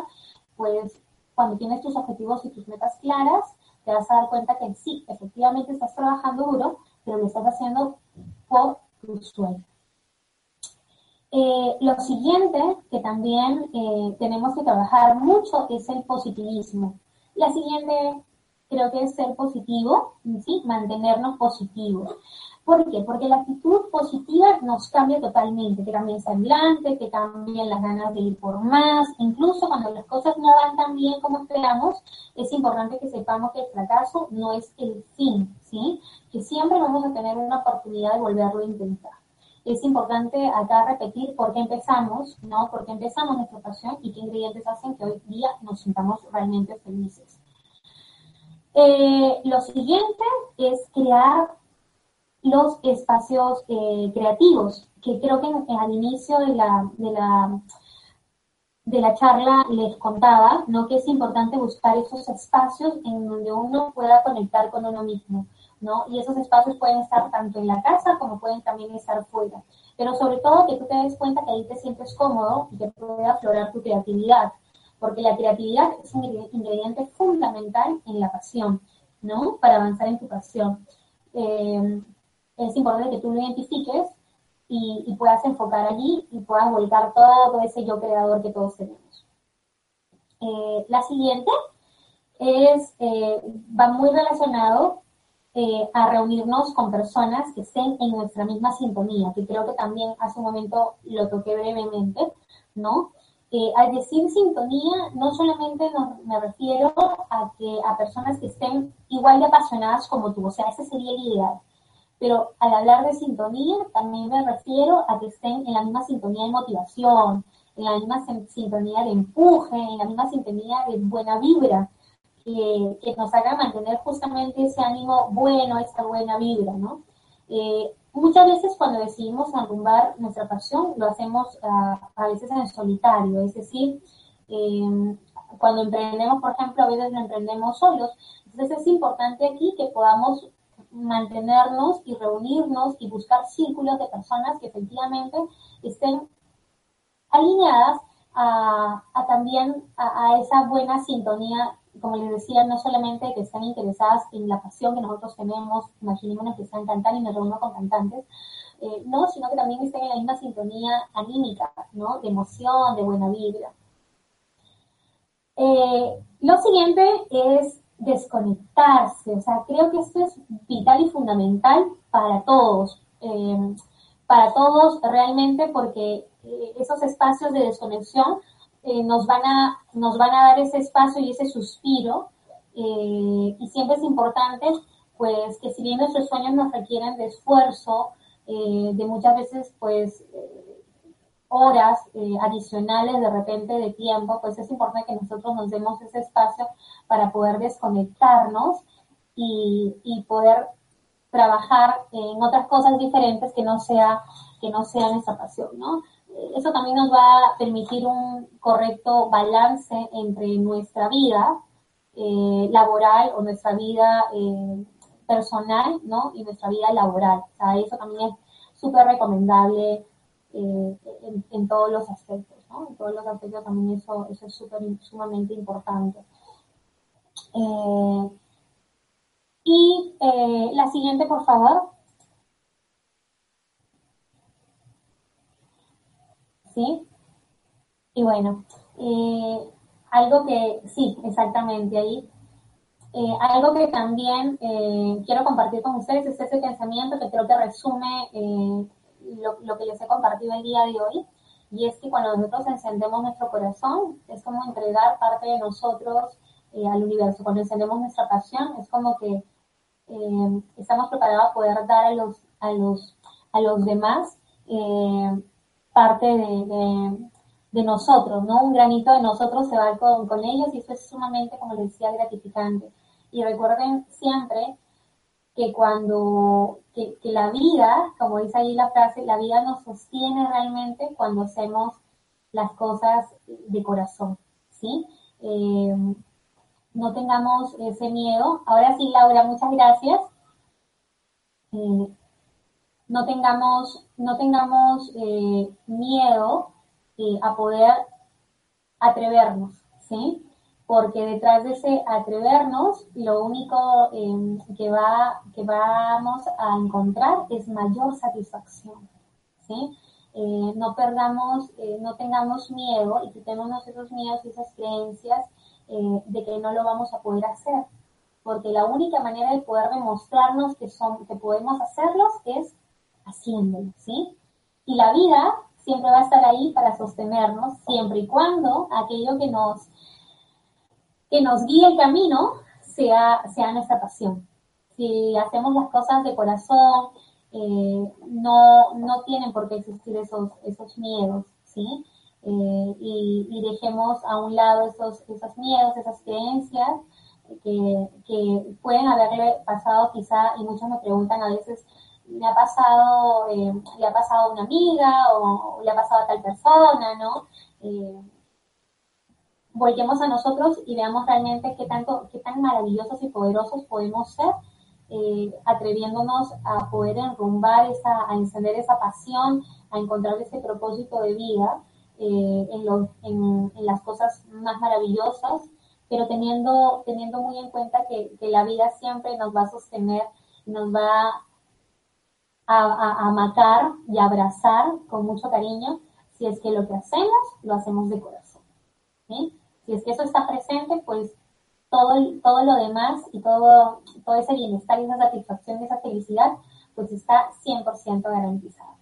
pues cuando tienes tus objetivos y tus metas claras, te vas a dar cuenta que sí, efectivamente estás trabajando duro, pero lo estás haciendo por tu sueño. Eh, lo siguiente que también eh, tenemos que trabajar mucho es el positivismo. La siguiente creo que es ser positivo, ¿sí? mantenernos positivos. ¿Por qué? Porque la actitud positiva nos cambia totalmente, que cambia el semblante, que cambian las ganas de ir por más, incluso cuando las cosas no van tan bien como esperamos, es importante que sepamos que el fracaso no es el fin, ¿sí? Que siempre vamos a tener una oportunidad de volverlo a intentar. Es importante acá repetir por qué empezamos, ¿no? Por qué empezamos nuestra pasión y qué ingredientes hacen que hoy día nos sintamos realmente felices. Eh, lo siguiente es crear los espacios eh, creativos, que creo que al inicio de la, de la, de la charla les contaba, ¿no? que es importante buscar esos espacios en donde uno pueda conectar con uno mismo. ¿No? Y esos espacios pueden estar tanto en la casa como pueden también estar fuera. Pero sobre todo que tú te des cuenta que ahí te sientes cómodo y que pueda aflorar tu creatividad, porque la creatividad es un ingrediente fundamental en la pasión, ¿no? Para avanzar en tu pasión. Eh, es importante que tú lo identifiques y, puedas enfocar allí y puedas volcar todo ese yo creador que todos tenemos. Eh, la siguiente es, eh, va muy relacionado eh, a reunirnos con personas que estén en nuestra misma sintonía, que creo que también hace un momento lo toqué brevemente, ¿no? al decir sintonía, no solamente me refiero a que a personas que estén igual de apasionadas como tú, o sea, ese sería el ideal. Pero al hablar de sintonía, también me refiero a que estén en la misma sintonía de motivación, en la misma sintonía de empuje, en la misma sintonía de buena vibra, que, nos haga mantener justamente ese ánimo bueno, esa buena vibra, ¿no? Eh, muchas veces cuando decidimos arrumbar nuestra pasión, lo hacemos a veces en solitario, es decir, em, cuando emprendemos, por ejemplo, a veces lo emprendemos solos. Entonces es importante aquí que podamos mantenernos y reunirnos y buscar círculos de personas que efectivamente estén alineadas a, también a, esa buena sintonía, como les decía, no solamente que estén interesadas en la pasión que nosotros tenemos, imaginémonos que están cantando y me reúno con cantantes, eh, no, sino que también estén en la misma sintonía anímica, ¿no? De emoción, de buena vibra. Eh, lo siguiente es desconectarse, o sea, creo que esto es vital y fundamental para todos, eh, para todos realmente porque eh, esos espacios de desconexión eh, nos, van a, nos van a dar ese espacio y ese suspiro. Eh, y siempre es importante, pues, que si bien nuestros sueños nos requieren de esfuerzo, de muchas veces, pues, horas adicionales de repente de tiempo, pues es importante que nosotros nos demos ese espacio para poder desconectarnos y, y poder trabajar en otras cosas diferentes que no sea que no sea nuestra pasión, ¿no? Eso también nos va a permitir un correcto balance entre nuestra vida eh, laboral o nuestra vida eh, personal, ¿no? Y nuestra vida laboral. O sea, eso también es súper recomendable eh, en, todos los aspectos, ¿no? En todos los aspectos también eso, eso es súper, sumamente importante. y la siguiente, por favor. ¿Sí? Y bueno, eh, algo que, sí, exactamente ahí. Eh, algo que también eh, quiero compartir con ustedes es ese pensamiento que creo que resume lo, que les he compartido el día de hoy. Y es que cuando nosotros encendemos nuestro corazón, es como entregar parte de nosotros al universo. Cuando encendemos nuestra pasión, es como que estamos preparados a poder dar a los, a los, a los demás parte de, nosotros, ¿no? Un granito de nosotros se va con, con ellos y eso es sumamente, como les decía, gratificante. Y recuerden siempre que cuando, que, la vida, como dice ahí la frase, la vida nos sostiene realmente cuando hacemos las cosas de corazón, ¿sí? Eh, no tengamos ese miedo. Ahora sí, Laura, muchas gracias. Eh, no tengamos, no tengamos eh, miedo eh, a poder atrevernos, ¿sí? Porque detrás de ese atrevernos, lo único em, que, va, que vamos a encontrar es mayor satisfacción, ¿sí? Eh, no perdamos, no tengamos miedo y quitemos esos miedos y esas creencias de que no lo vamos a poder hacer, porque la única manera de poder demostrarnos que, son, que podemos hacerlos es haciéndolo, ¿sí? Y la vida siempre va a estar ahí para sostenernos, siempre y cuando aquello que nos, que nos guíe el camino sea, sea nuestra pasión. Si hacemos las cosas de corazón, eh, no, no tienen por qué existir esos, esos miedos, ¿sí? Eh, y, dejemos a un lado esos, esos miedos, esas creencias que, que pueden haberle pasado quizá, y muchos me preguntan a veces, me ha pasado, eh, le ha pasado a una amiga o, le ha pasado a tal persona, ¿no? Eh, volvemos a nosotros y veamos realmente qué tanto, qué tan maravillosos y poderosos podemos ser, eh, atreviéndonos a poder enrumbar esa, a encender esa pasión, a encontrar ese propósito de vida en, en, las cosas más maravillosas, pero teniendo, teniendo muy en cuenta que, que la vida siempre nos va a sostener, nos va a, matar y abrazar con mucho cariño si es que lo que hacemos lo hacemos de corazón. Si es que eso está presente, pues todo, todo lo demás y todo, todo ese bienestar y esa satisfacción y esa felicidad, pues está 100% garantizado.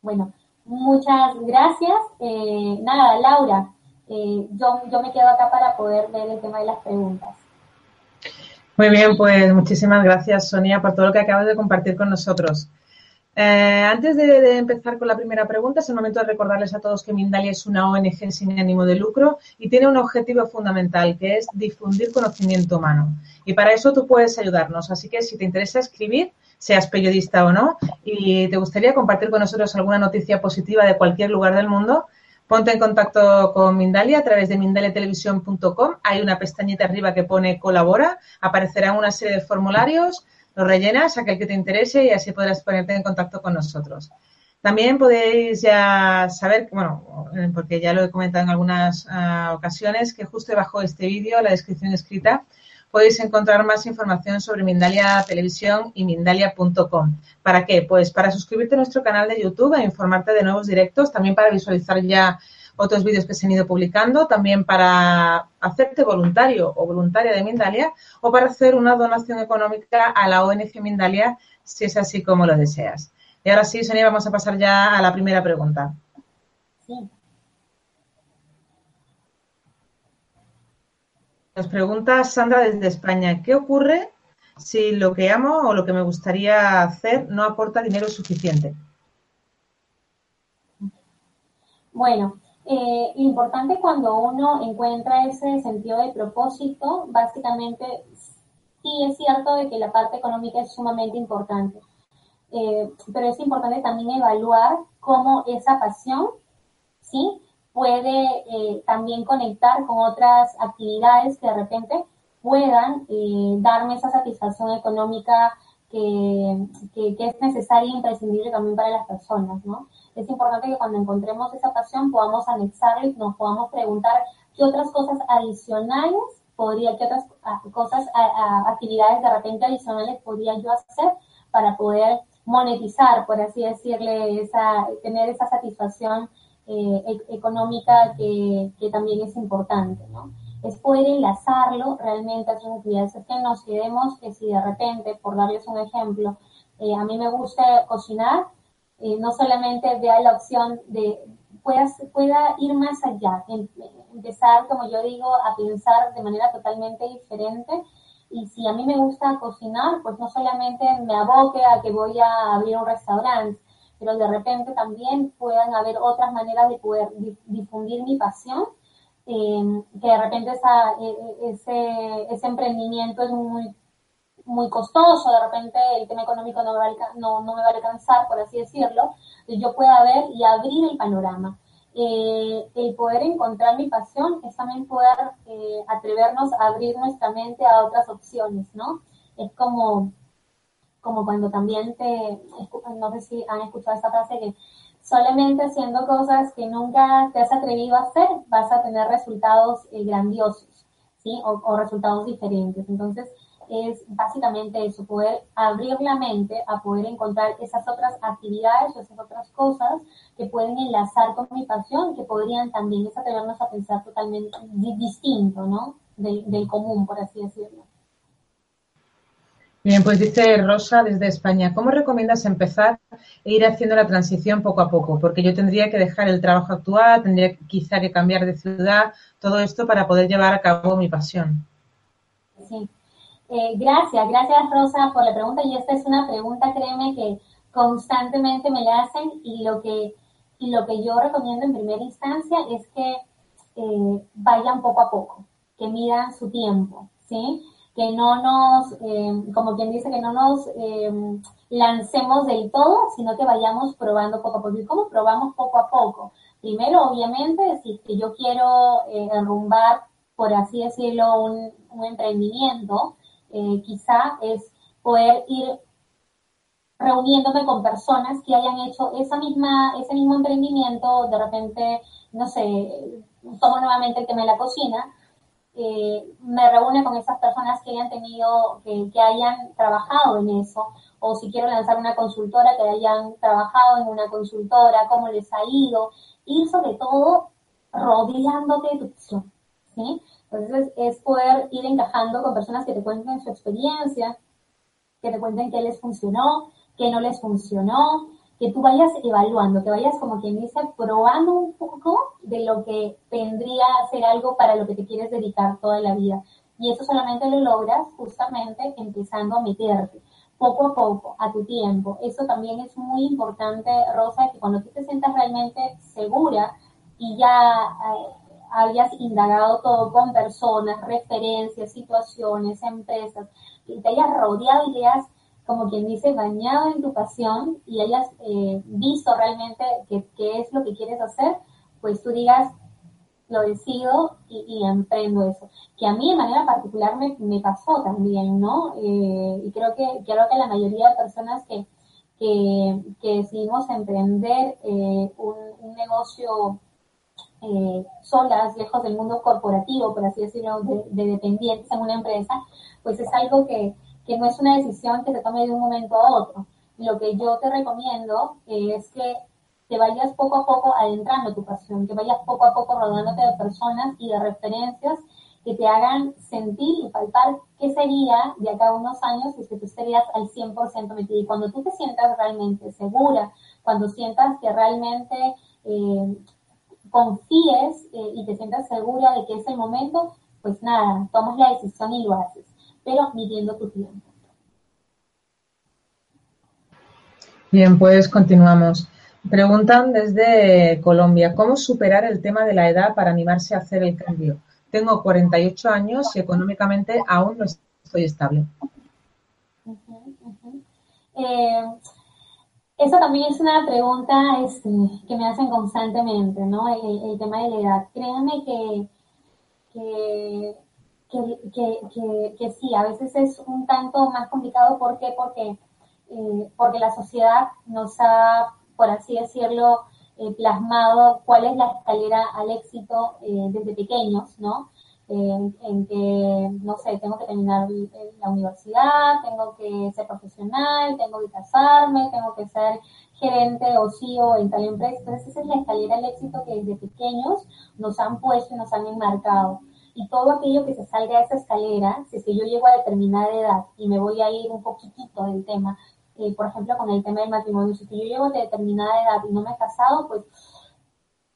Bueno, muchas gracias. Eh, nada, Laura, eh, yo, yo me quedo acá para poder ver el tema de las preguntas. Muy bien, pues muchísimas gracias, Sonia, por todo lo que acabas de compartir con nosotros. Eh, antes de, empezar con la primera pregunta, es el momento de recordarles a todos que Mindalia es una ONG sin ánimo de lucro y tiene un objetivo fundamental, que es difundir conocimiento humano. Y para eso tú puedes ayudarnos. Así que si te interesa escribir, seas periodista o no, y te gustaría compartir con nosotros alguna noticia positiva de cualquier lugar del mundo, ponte en contacto con Mindalia a través de mindaliatelevisión.com. Hay una pestañita arriba que pone colabora, aparecerán una serie de formularios, lo rellenas, aquel que te interese y así podrás ponerte en contacto con nosotros. También podéis ya saber, bueno, porque ya lo he comentado en algunas ah, ocasiones, que justo debajo de este vídeo, la descripción escrita, podéis encontrar más información sobre Mindalia Televisión y mindalia.com. ¿Para qué? Pues para suscribirte a nuestro canal de YouTube e informarte de nuevos directos, también para visualizar ya otros vídeos que se han ido publicando, también para hacerte voluntario o voluntaria de Mindalia o para hacer una donación económica a la ONG Mindalia si es así como lo deseas. Y ahora sí, Sonia, vamos a pasar ya a la primera pregunta. Sí. Nos pregunta Sandra desde España, ¿qué ocurre si lo que amo o lo que me gustaría hacer no aporta dinero suficiente? Bueno, eh, importante cuando uno encuentra ese sentido de propósito, básicamente sí es cierto de que la parte económica es sumamente importante, eh, pero es importante también evaluar cómo esa pasión, ¿sí? Puede eh, también conectar con otras actividades que de repente puedan eh, darme esa satisfacción económica que, es necesaria e imprescindible también para las personas, ¿no? Es importante que cuando encontremos esa pasión podamos anexarla y nos podamos preguntar qué otras cosas adicionales podría, qué otras ah, cosas, actividades de repente adicionales podría yo hacer para poder monetizar, por así decirle, esa, tener esa satisfacción eh, e-, económica que, también es importante, ¿no? Es poder enlazarlo realmente a sus actividades. Es que nos quedemos que si de repente, por darles un ejemplo, eh, a mí me gusta cocinar, eh, no solamente vea la opción de pueda, pueda ir más allá, empezar, como yo digo, a pensar de manera totalmente diferente. Y si a mí me gusta cocinar, pues no solamente me aboque a que voy a abrir un restaurante, pero de repente también puedan haber otras maneras de poder difundir mi pasión, eh, que de repente e, e, ese, emprendimiento es muy muy costoso, de repente el tema económico no va a, no, me va a alcanzar, por así decirlo, yo pueda ver y abrir el panorama. Eh, el poder encontrar mi pasión es también poder eh, atrevernos a abrir nuestra mente a otras opciones, ¿no? Es como como cuando también te, no sé si han escuchado esta frase que solamente haciendo cosas que nunca te has atrevido a hacer vas a tener resultados eh, grandiosos, ¿sí? O, resultados diferentes. Entonces, es básicamente eso, poder abrir la mente a poder encontrar esas otras actividades o esas otras cosas que pueden enlazar con mi pasión, que podrían también atrevernos a pensar totalmente distinto, ¿no? del común, por así decirlo. Bien, pues dice Rosa desde España, ¿cómo recomiendas empezar e ir haciendo la transición poco a poco? Porque yo tendría que dejar el trabajo actual, tendría quizá que cambiar de ciudad, todo esto para poder llevar a cabo mi pasión. Sí, eh, gracias, gracias Rosa por la pregunta y esta es una pregunta, créeme, que constantemente me la hacen y lo que, y lo que yo recomiendo en primera instancia es que eh, vayan poco a poco, que midan su tiempo, ¿sí? Que no nos, eh, como quien dice, que no nos eh, lancemos del todo, sino que vayamos probando poco a poco. ¿Y cómo probamos poco a poco? Primero, obviamente, si yo quiero eh, enrumbar, por así decirlo, un, emprendimiento, quizá es poder ir reuniéndome con personas que hayan hecho esa misma, ese mismo emprendimiento, de repente, no sé, tomo nuevamente el tema de la cocina, me reúne con esas personas que hayan tenido, que, hayan trabajado en eso, o si quiero lanzar una consultora, que hayan trabajado en una consultora, cómo les ha ido, ir sobre todo rodeándote de tu pasión, ¿sí? Entonces es poder ir encajando con personas que te cuenten su experiencia, que te cuenten qué les funcionó, qué no les funcionó, que tú vayas evaluando, que vayas como quien dice, probando un poco de lo que tendría ser algo para lo que te quieres dedicar toda la vida. Y eso solamente lo logras justamente empezando a meterte poco a poco, a tu tiempo. Eso también es muy importante, Rosa, que cuando tú te sientas realmente segura y ya eh, hayas indagado todo con personas, referencias, situaciones, empresas, y te hayas rodeado y te hayas, como quien dice, bañado en tu pasión y hayas eh, visto realmente qué es lo que quieres hacer, pues tú digas, lo decido y, emprendo eso. Que a mí de manera particular me, pasó también, ¿no? Eh, y creo que, creo que la mayoría de personas que, que, decidimos emprender eh, un, negocio eh, solas, lejos del mundo corporativo, por así decirlo, de, de, dependientes en una empresa, pues es algo que, que no es una decisión que se tome de un momento a otro. Lo que yo te recomiendo es que que vayas poco a poco adentrando tu pasión, que vayas poco a poco rodeándote de personas y de referencias que te hagan sentir y palpar qué sería de acá a unos años si que tú estarías al 100% metido. Y cuando tú te sientas realmente segura, cuando sientas que realmente eh, confíes eh, y te sientas segura de que es el momento, pues nada, tomas la decisión y lo haces, pero midiendo tu tiempo. Bien, pues continuamos. Preguntan desde Colombia, ¿cómo superar el tema de la edad para animarse a hacer el cambio? Tengo 48 años y económicamente aún no estoy estable. Eh, eso también es una pregunta este, que me hacen constantemente, ¿no? El, tema de la edad. Créanme que, que, sí, a veces es un tanto más complicado. ¿Por qué? Porque, eh, porque la sociedad nos ha por así decirlo, eh, plasmado cuál es la escalera al éxito eh, desde pequeños, ¿no? en que, no sé, tengo que terminar la universidad, tengo que ser profesional, tengo que casarme, tengo que ser gerente o CEO en tal empresa. Entonces esa es la escalera al éxito que desde pequeños nos han puesto y nos han enmarcado. Y todo aquello que se salga de esa escalera, si es que yo llego a determinada edad y me voy a ir un poquitito del tema, eh, por ejemplo, con el tema del matrimonio, si yo llego de determinada edad y no me he casado, pues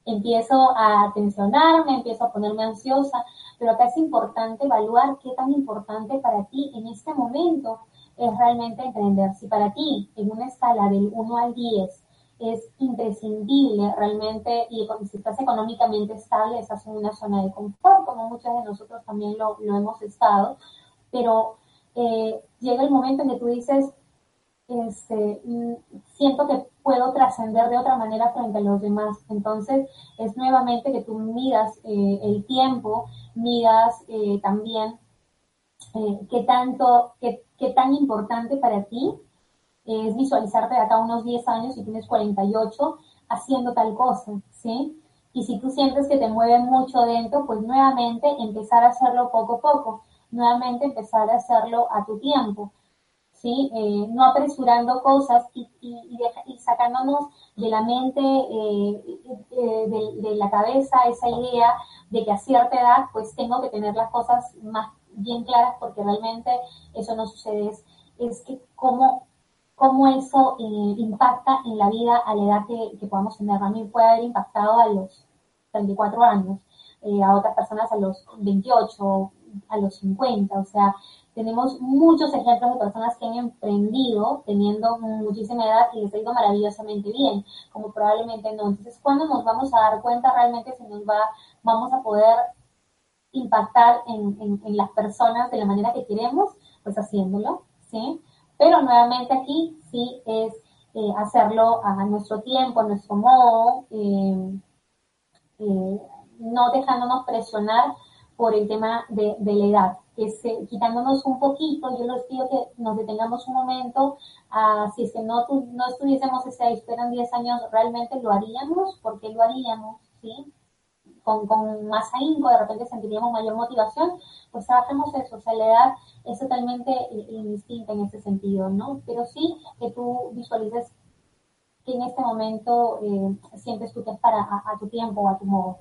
empiezo a tensionarme, empiezo a ponerme ansiosa, pero acá es importante evaluar qué tan importante para ti en este momento es realmente entender si para ti en una escala del 1 al 10 es imprescindible realmente y si estás económicamente estable, estás en una zona de confort, como muchas de nosotros también lo, hemos estado, pero eh, llega el momento en que tú dices, este, mm, siento que puedo trascender de otra manera frente a los demás. Entonces, es nuevamente que tú midas eh, el tiempo, midas eh, también qué tanto, qué, qué, tan importante para ti es visualizarte de acá unos 10 años y tienes 48 haciendo tal cosa, ¿sí? Y si tú sientes que te mueve mucho dentro, pues nuevamente empezar a hacerlo poco a poco, nuevamente empezar a hacerlo a tu tiempo ¿sí? Eh, no apresurando cosas y, y, sacándonos de la mente, eh, eh, de, la cabeza esa idea de que a cierta edad pues tengo que tener las cosas más bien claras porque realmente eso no sucede. Es, que cómo, cómo eso impacta en la vida a la edad que, podamos tener. A mí puede haber impactado a los 34 años, a otras personas a los 28, a los 50, o sea, tenemos muchos ejemplos de personas que han emprendido teniendo muchísima edad y les ha ido maravillosamente bien, como probablemente no. Entonces, ¿cuándo nos vamos a dar cuenta realmente si nos va, vamos a poder impactar en, las personas de la manera que queremos? Pues haciéndolo, ¿sí? Pero nuevamente aquí sí es eh, hacerlo a nuestro tiempo, a nuestro modo, eh, eh, no dejándonos presionar por el tema de, la edad, se, quitándonos un poquito, yo les pido que nos detengamos un momento, uh, si es que no, no estuviésemos ese esperan 10 años, realmente lo haríamos, ¿por qué lo haríamos? ¿Sí? Con, con, más ahínco, de repente sentiríamos mayor motivación, pues trabajemos eso, o sea, la edad es totalmente indistinta en ese sentido, ¿no? Pero sí que tú visualices que en este momento eh, sientes tú que es para a, a tu tiempo o a tu modo.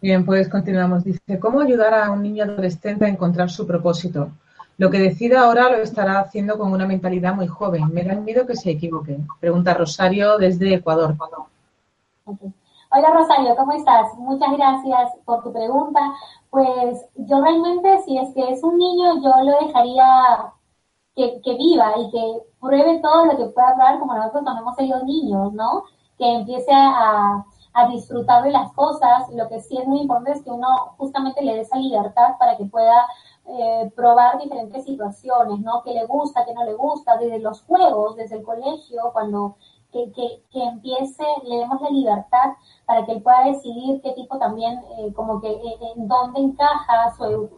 Bien, pues continuamos. Dice, ¿cómo ayudar a un niño adolescente a encontrar su propósito? Lo que decida ahora lo estará haciendo con una mentalidad muy joven. Me da miedo que se equivoque. Pregunta Rosario desde Ecuador. Hola Rosario, ¿cómo estás? Muchas gracias por tu pregunta. Pues yo realmente, si es que es un niño, yo lo dejaría que, viva y que pruebe todo lo que pueda probar como nosotros cuando hemos sido niños, ¿no? Que empiece a, a disfrutar de las cosas. Lo que sí es muy importante es que uno justamente le dé esa libertad para que pueda eh, probar diferentes situaciones, ¿no? Que le gusta, que no le gusta, desde los juegos, desde el colegio, cuando que, que, que empiece, le demos la libertad para que él pueda decidir qué tipo también, eh, como que eh, en dónde encaja su,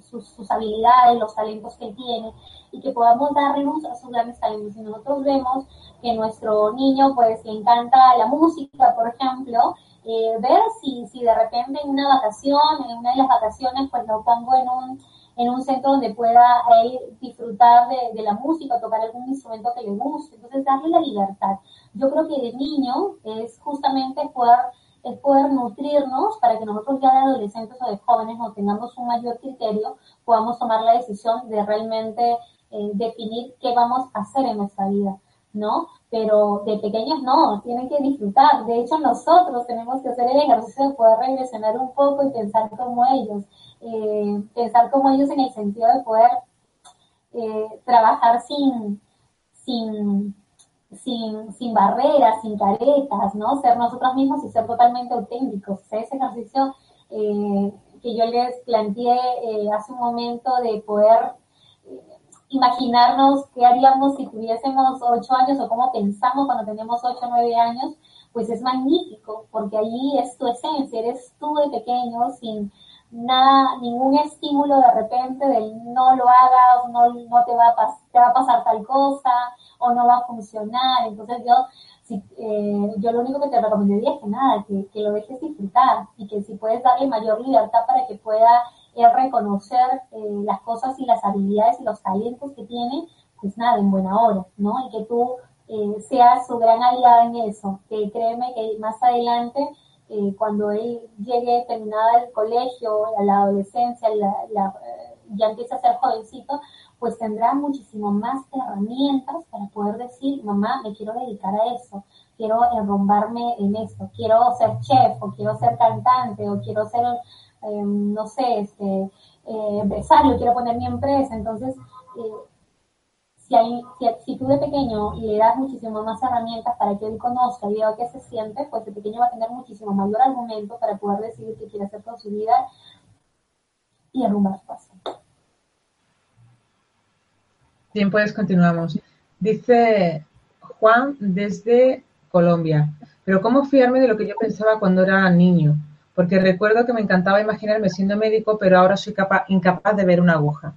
sus, sus, habilidades, los talentos que tiene y que podamos darle luz a sus grandes talentos. Si nosotros vemos que nuestro niño pues le encanta la música, por ejemplo, eh, ver si, si de repente en una vacación, en una de las vacaciones, pues lo pongo en un, en un centro donde pueda él disfrutar de, de la música, tocar algún instrumento que le guste, entonces darle la libertad. Yo creo que de niño es justamente poder es poder nutrirnos para que nosotros ya de adolescentes o de jóvenes no tengamos un mayor criterio, podamos tomar la decisión de realmente eh, definir qué vamos a hacer en nuestra vida, ¿no? Pero de pequeños no, tienen que disfrutar. De hecho, nosotros tenemos que hacer el ejercicio de poder regresionar un poco y pensar como ellos, eh, pensar como ellos en el sentido de poder eh, trabajar sin, sin, sin, sin barreras, sin caretas, ¿no? Ser nosotros mismos y ser totalmente auténticos. ese ejercicio eh, que yo les planteé eh, hace un momento de poder imaginarnos qué haríamos si tuviésemos ocho años o cómo pensamos cuando tenemos ocho o nueve años, pues es magnífico, porque allí es tu esencia, eres tú de pequeño, sin nada, ningún estímulo de repente del no lo hagas, no, no te, va a te va a pasar tal cosa, o no va a funcionar. Entonces yo, si, eh, yo lo único que te recomendaría es que nada, que, que lo dejes disfrutar y que si puedes darle mayor libertad para que pueda reconocer eh, las cosas y las habilidades y los talentos que tiene, pues nada, en buena hora, ¿no? Y que tú eh, seas su gran aliada en eso, que créeme que más adelante, eh, cuando él llegue terminada el colegio, a la adolescencia, la, ya empieza a ser jovencito, pues tendrá muchísimo más herramientas para poder decir, mamá, me quiero dedicar a eso, quiero enrumbarme en esto, quiero ser chef, o quiero ser cantante, o quiero ser eh, no sé, este, eh, empresario, quiero poner mi empresa, entonces, eh, si, hay, si, tú de pequeño le das muchísimo más herramientas para que él conozca y vea qué se siente, pues de pequeño va a tener muchísimo mayor argumento para poder decidir qué quiere hacer con su vida y arrumbar fácil. Bien, pues continuamos. Dice Juan desde Colombia, pero ¿cómo fiarme de lo que yo pensaba cuando era niño? porque recuerdo que me encantaba imaginarme siendo médico, pero ahora soy incapaz de ver una aguja.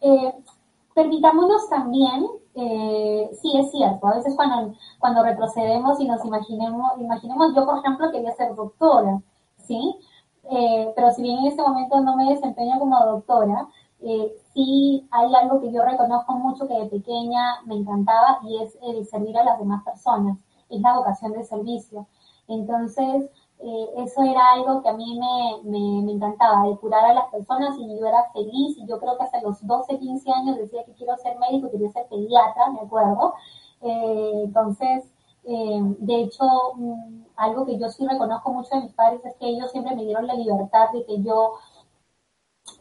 Eh, permitámonos también, eh, sí es cierto, a veces cuando, retrocedemos y nos imaginemos, imaginemos, yo por ejemplo quería ser doctora, ¿sí? Eh, pero si bien en este momento no me desempeño como doctora, sí hay algo que yo reconozco mucho que de pequeña me encantaba y es el servir a las demás personas es la vocación de servicio. Entonces, eh, eso era algo que a mí me, encantaba, de curar a las personas y yo era feliz y yo creo que hasta los 12, 15 años decía que quiero ser médico, quería ser pediatra, me acuerdo. Eh, entonces, eh, de hecho, mm, algo que yo sí reconozco mucho de mis padres es que ellos siempre me dieron la libertad de que yo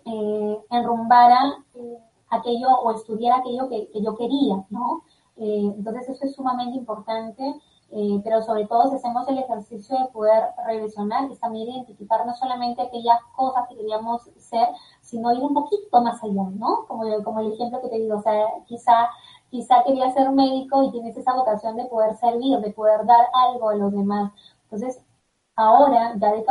enrumbara aquello o estudiara aquello que, yo quería, ¿no? entonces, eso es sumamente importante eh, pero sobre todo si hacemos el ejercicio de poder revisionar y también identificar no solamente aquellas cosas que queríamos ser, sino ir un poquito más allá, ¿no? Como, como el ejemplo que te digo, o sea, quizá, quizá quería ser médico y tienes esa vocación de poder servir, de poder dar algo a los demás. Entonces, ahora, ya de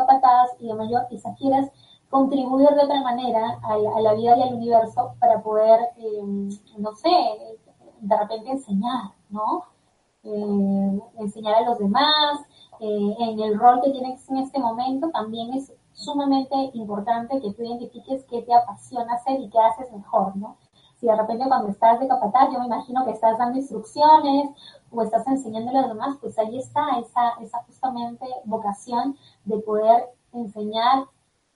y de mayor, quizás quieras contribuir de otra manera a la, vida y al universo para poder, eh, no sé, de repente enseñar, ¿no? eh, enseñar a los demás, eh, en el rol que tienes en este momento, también es sumamente importante que tú identifiques qué te apasiona hacer y qué haces mejor, ¿no? Si de repente cuando estás de capataz, yo me imagino que estás dando instrucciones o estás enseñando a los demás, pues ahí está esa, esa justamente vocación de poder enseñar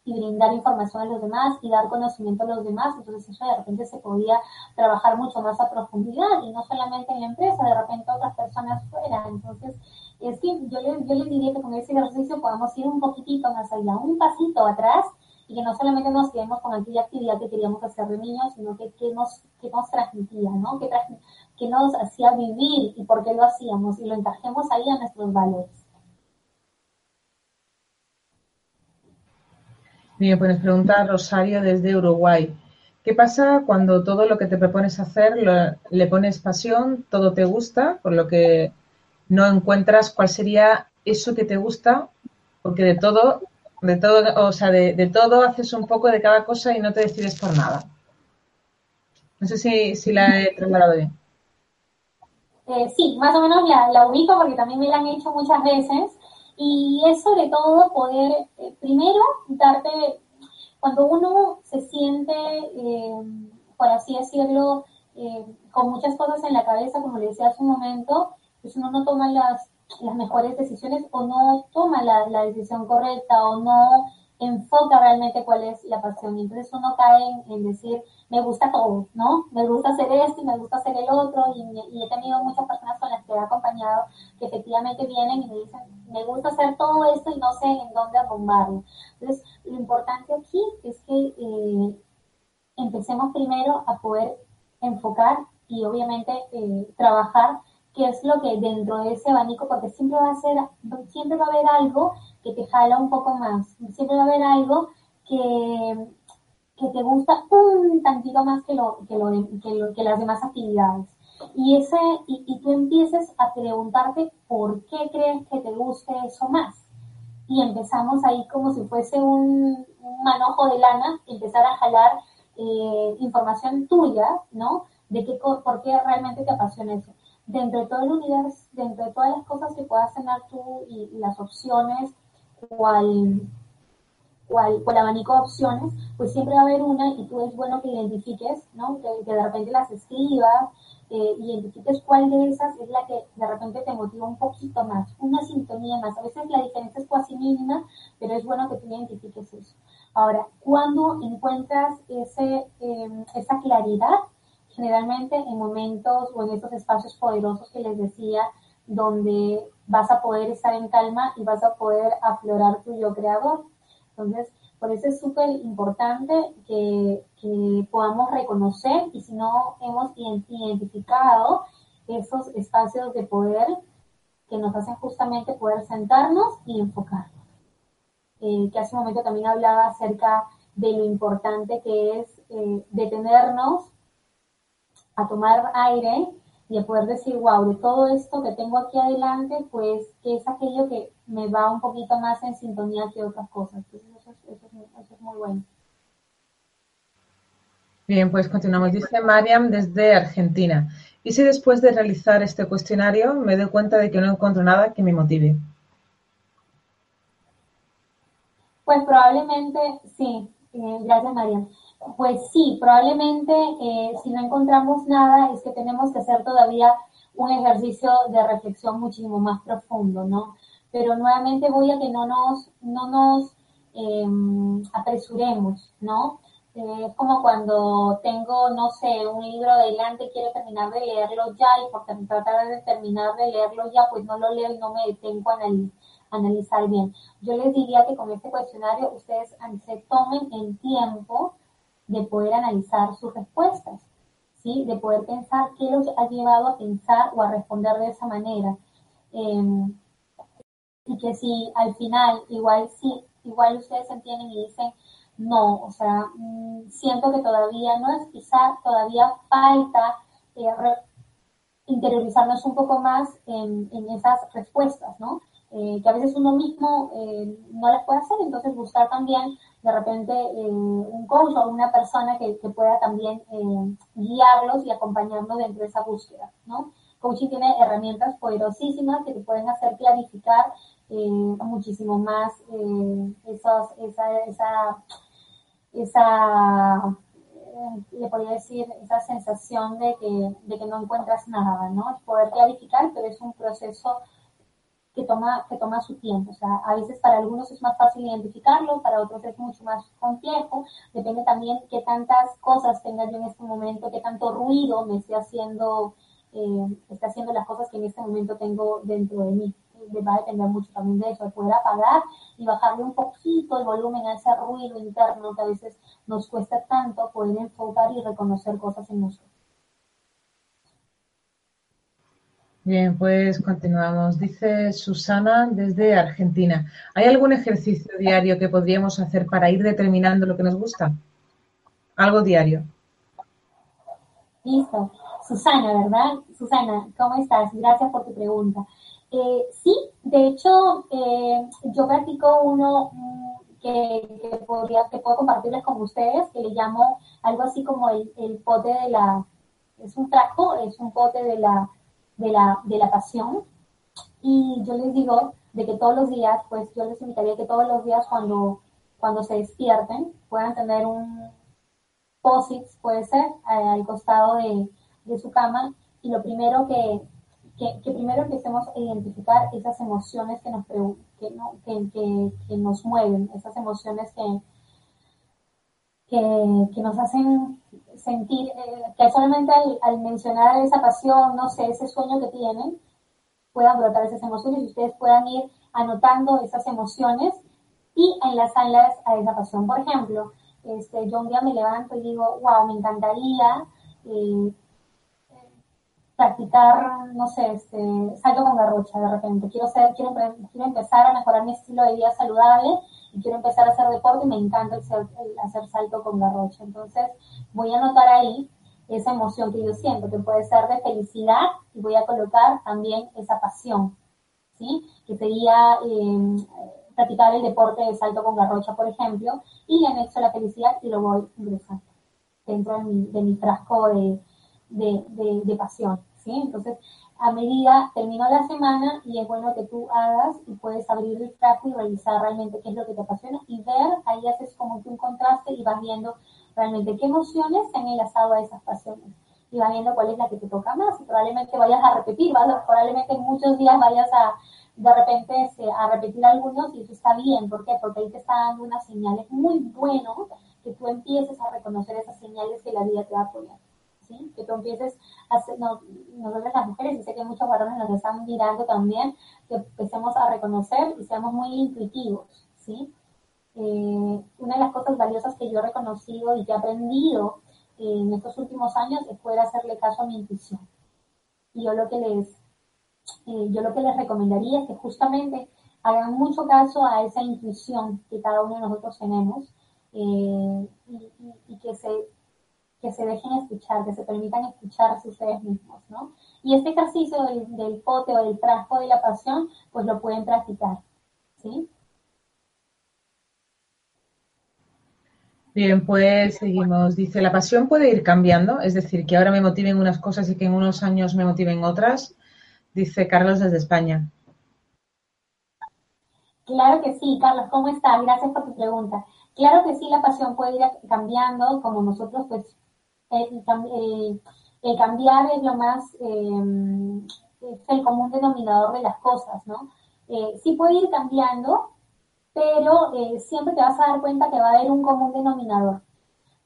y brindar información a los demás y dar conocimiento a los demás. Entonces eso de repente se podía trabajar mucho más a profundidad y no solamente en la empresa, de repente otras personas fuera. Entonces es que yo, yo les diría que con ese ejercicio podamos ir un poquitito más allá, un pasito atrás y que no solamente nos quedemos con aquella actividad que queríamos hacer de niños, sino que, que, nos, que nos transmitía, ¿no? Que, que nos hacía vivir y por qué lo hacíamos y lo encajemos ahí a nuestros valores. Bien, pues nos pregunta Rosario desde Uruguay. ¿Qué pasa cuando todo lo que te propones hacer le pones pasión, todo te gusta, por lo que no encuentras cuál sería eso que te gusta? Porque de todo, de todo, o sea, de, todo haces un poco de cada cosa y no te decides por nada. No sé si, la he trasladado bien. Eh, sí, más o menos la, la ubico porque también me la han hecho muchas veces y es sobre todo poder, eh, primero, darte, cuando uno se siente, eh, por así decirlo, eh, con muchas cosas en la cabeza, como le decía hace un momento, pues uno no toma las, las mejores decisiones o no toma la, la decisión correcta o no enfoca realmente cuál es la pasión. Entonces uno cae en, decir, me gusta todo, ¿no? Me gusta hacer esto y me gusta hacer el otro. Y, he tenido muchas personas con las que he acompañado que efectivamente vienen y me dicen, me gusta hacer todo esto y no sé en dónde arrumbarlo. Entonces, lo importante aquí es que eh, empecemos primero a poder enfocar y obviamente eh, trabajar qué es lo que dentro de ese abanico, porque siempre va a ser, siempre va a haber algo que te jala un poco más, siempre va a haber algo que, que te gusta un tantito más que, lo, que, lo, que, que las demás actividades. Y, ese, y, y, tú empieces a preguntarte por qué crees que te guste eso más. Y empezamos ahí como si fuese un, manojo de lana, empezar a jalar eh, información tuya, ¿no? De qué, por qué realmente te apasiona eso dentro de todo el universo, dentro de todas las cosas que puedas tener tú y, las opciones, cual, cual, cual abanico de opciones, pues siempre va a haber una y tú es bueno que identifiques, ¿no? Que, de repente las escribas, eh, identifiques cuál de esas es la que de repente te motiva un poquito más, una sintonía más. A veces la diferencia es casi mínima, pero es bueno que tú identifiques eso. Ahora, cuando encuentras ese, eh, esa claridad, generalmente en momentos o en estos espacios poderosos que les decía, donde vas a poder estar en calma y vas a poder aflorar tu yo creador. Entonces, por eso es súper importante que, que, podamos reconocer y si no hemos identificado esos espacios de poder que nos hacen justamente poder sentarnos y enfocarnos. Eh, que hace un momento también hablaba acerca de lo importante que es eh, detenernos a tomar aire y a poder decir, wow, de todo esto que tengo aquí adelante, pues que es aquello que me va un poquito más en sintonía que otras cosas. Entonces eso es, eso es, muy bueno. Bien, pues continuamos. Dice Mariam desde Argentina. ¿Y si después de realizar este cuestionario me doy cuenta de que no encuentro nada que me motive? Pues probablemente sí. Eh, gracias, Mariam. Pues sí, probablemente eh, si no encontramos nada es que tenemos que hacer todavía un ejercicio de reflexión muchísimo más profundo, ¿no? Pero nuevamente voy a que no nos, no nos em, apresuremos, ¿no? Eh, es como cuando tengo, no sé, un libro delante, quiero terminar de leerlo ya y por tratar de terminar de leerlo ya, pues no lo leo y no me detengo a analizar bien. Yo les diría que con este cuestionario ustedes se tomen el tiempo de poder analizar sus respuestas, ¿sí? de poder pensar qué los ha llevado a pensar o a responder de esa manera. Em, y que si al final igual sí, igual ustedes entienden y dicen, no, o sea, mm, siento que todavía no es, quizá todavía falta eh, interiorizarnos un poco más en, en esas respuestas, ¿no? Eh, que a veces uno mismo eh, no las puede hacer, entonces buscar también de repente eh, un coach o una persona que, pueda también guiarlos y acompañarnos dentro de esa búsqueda, ¿no? Coaching tiene herramientas poderosísimas que te pueden hacer clarificar muchísimo más esos, esa, esa, esa eh, le podría decir, esa sensación de que, de que no encuentras nada, ¿no? Poder clarificar, pero es un proceso que toma, que toma su tiempo. O sea, a veces para algunos es más fácil identificarlo, para otros es mucho más complejo. Depende también qué tantas cosas tenga yo en este momento, qué tanto ruido me esté haciendo, eh, esté haciendo las cosas que en este momento tengo dentro de mí. Va a depender mucho también de eso, de poder apagar y bajarle un poquito el volumen a ese ruido interno que a veces nos cuesta tanto poder enfocar y reconocer cosas en nosotros. Bien, pues continuamos. Dice Susana desde Argentina. ¿Hay algún ejercicio diario que podríamos hacer para ir determinando lo que nos gusta? Algo diario. Listo. Susana, ¿verdad? Susana, ¿cómo estás? Gracias por tu pregunta. Eh, sí, de hecho, eh, yo practico uno mm, que, podría, que puedo compartirles con ustedes, que le llamo algo así como el, el pote de la, es un trajo, es un pote de la de la, de la pasión. Y yo les digo de que todos los días, pues yo les invitaría que todos los días cuando, cuando se despierten puedan tener un posit, puede ser, eh, al costado de, de, su cama. Y lo primero que, que, que, primero empecemos a identificar esas emociones que nos, que, no, que, que nos mueven, esas emociones que, que, nos hacen sentir, eh, que solamente al, mencionar esa pasión, no sé, ese sueño que tienen, puedan brotar esas emociones y ustedes puedan ir anotando esas emociones y enlazarlas a esa pasión. Por ejemplo, este, yo un día me levanto y digo, wow, me encantaría eh, practicar, no sé, este, salto con garrocha de repente. Quiero, ser, quiero, quiero empezar a mejorar mi estilo de vida saludable y quiero empezar a hacer deporte y me encanta hacer salto con garrocha. Entonces voy a anotar ahí esa emoción que yo siento, que puede ser de felicidad y voy a colocar también esa pasión, ¿sí? Que sería eh, practicar el deporte de salto con garrocha, por ejemplo, y le anexo la felicidad y lo voy ingresando dentro de mi, de mi frasco de, de, de, de pasión, ¿sí? Entonces, a medida terminó la semana y es bueno que tú hagas y puedes abrir el trapo y revisar realmente qué es lo que te apasiona y ver, ahí haces como que un contraste y vas viendo realmente qué emociones se han enlazado a esas pasiones y vas viendo cuál es la que te toca más y probablemente vayas a repetir, probablemente en muchos días vayas a de repente este, a repetir algunos y eso está bien, ¿por qué? Porque ahí te está dando unas señales muy bueno que tú empieces a reconocer esas señales que la vida te va a poner. Que tú empieces a hacer, no, nosotros las mujeres, y sé que muchos varones nos están mirando también, que empecemos a reconocer y seamos muy intuitivos, ¿sí? Eh, una de las cosas valiosas que yo he reconocido y que he aprendido en estos últimos años es poder hacerle caso a mi intuición. Y yo lo que les, eh, yo lo que les recomendaría es que justamente hagan mucho caso a esa intuición que cada uno de nosotros tenemos eh, y, que se que se dejen escuchar, que se permitan escucharse ustedes mismos, ¿no? Y este ejercicio del, pote o del frasco de la pasión, pues lo pueden practicar, ¿sí? Bien, pues seguimos. Dice, ¿la pasión puede ir cambiando? Es decir, que ahora me motiven unas cosas y que en unos años me motiven otras. Dice Carlos desde España. Claro que sí, Carlos, ¿cómo estás? Gracias por tu pregunta. Claro que sí, la pasión puede ir cambiando, como nosotros pues el, cambiar es lo más, eh, es el común denominador de las cosas, ¿no? Eh, sí puede ir cambiando, pero eh, siempre te vas a dar cuenta que va a haber un común denominador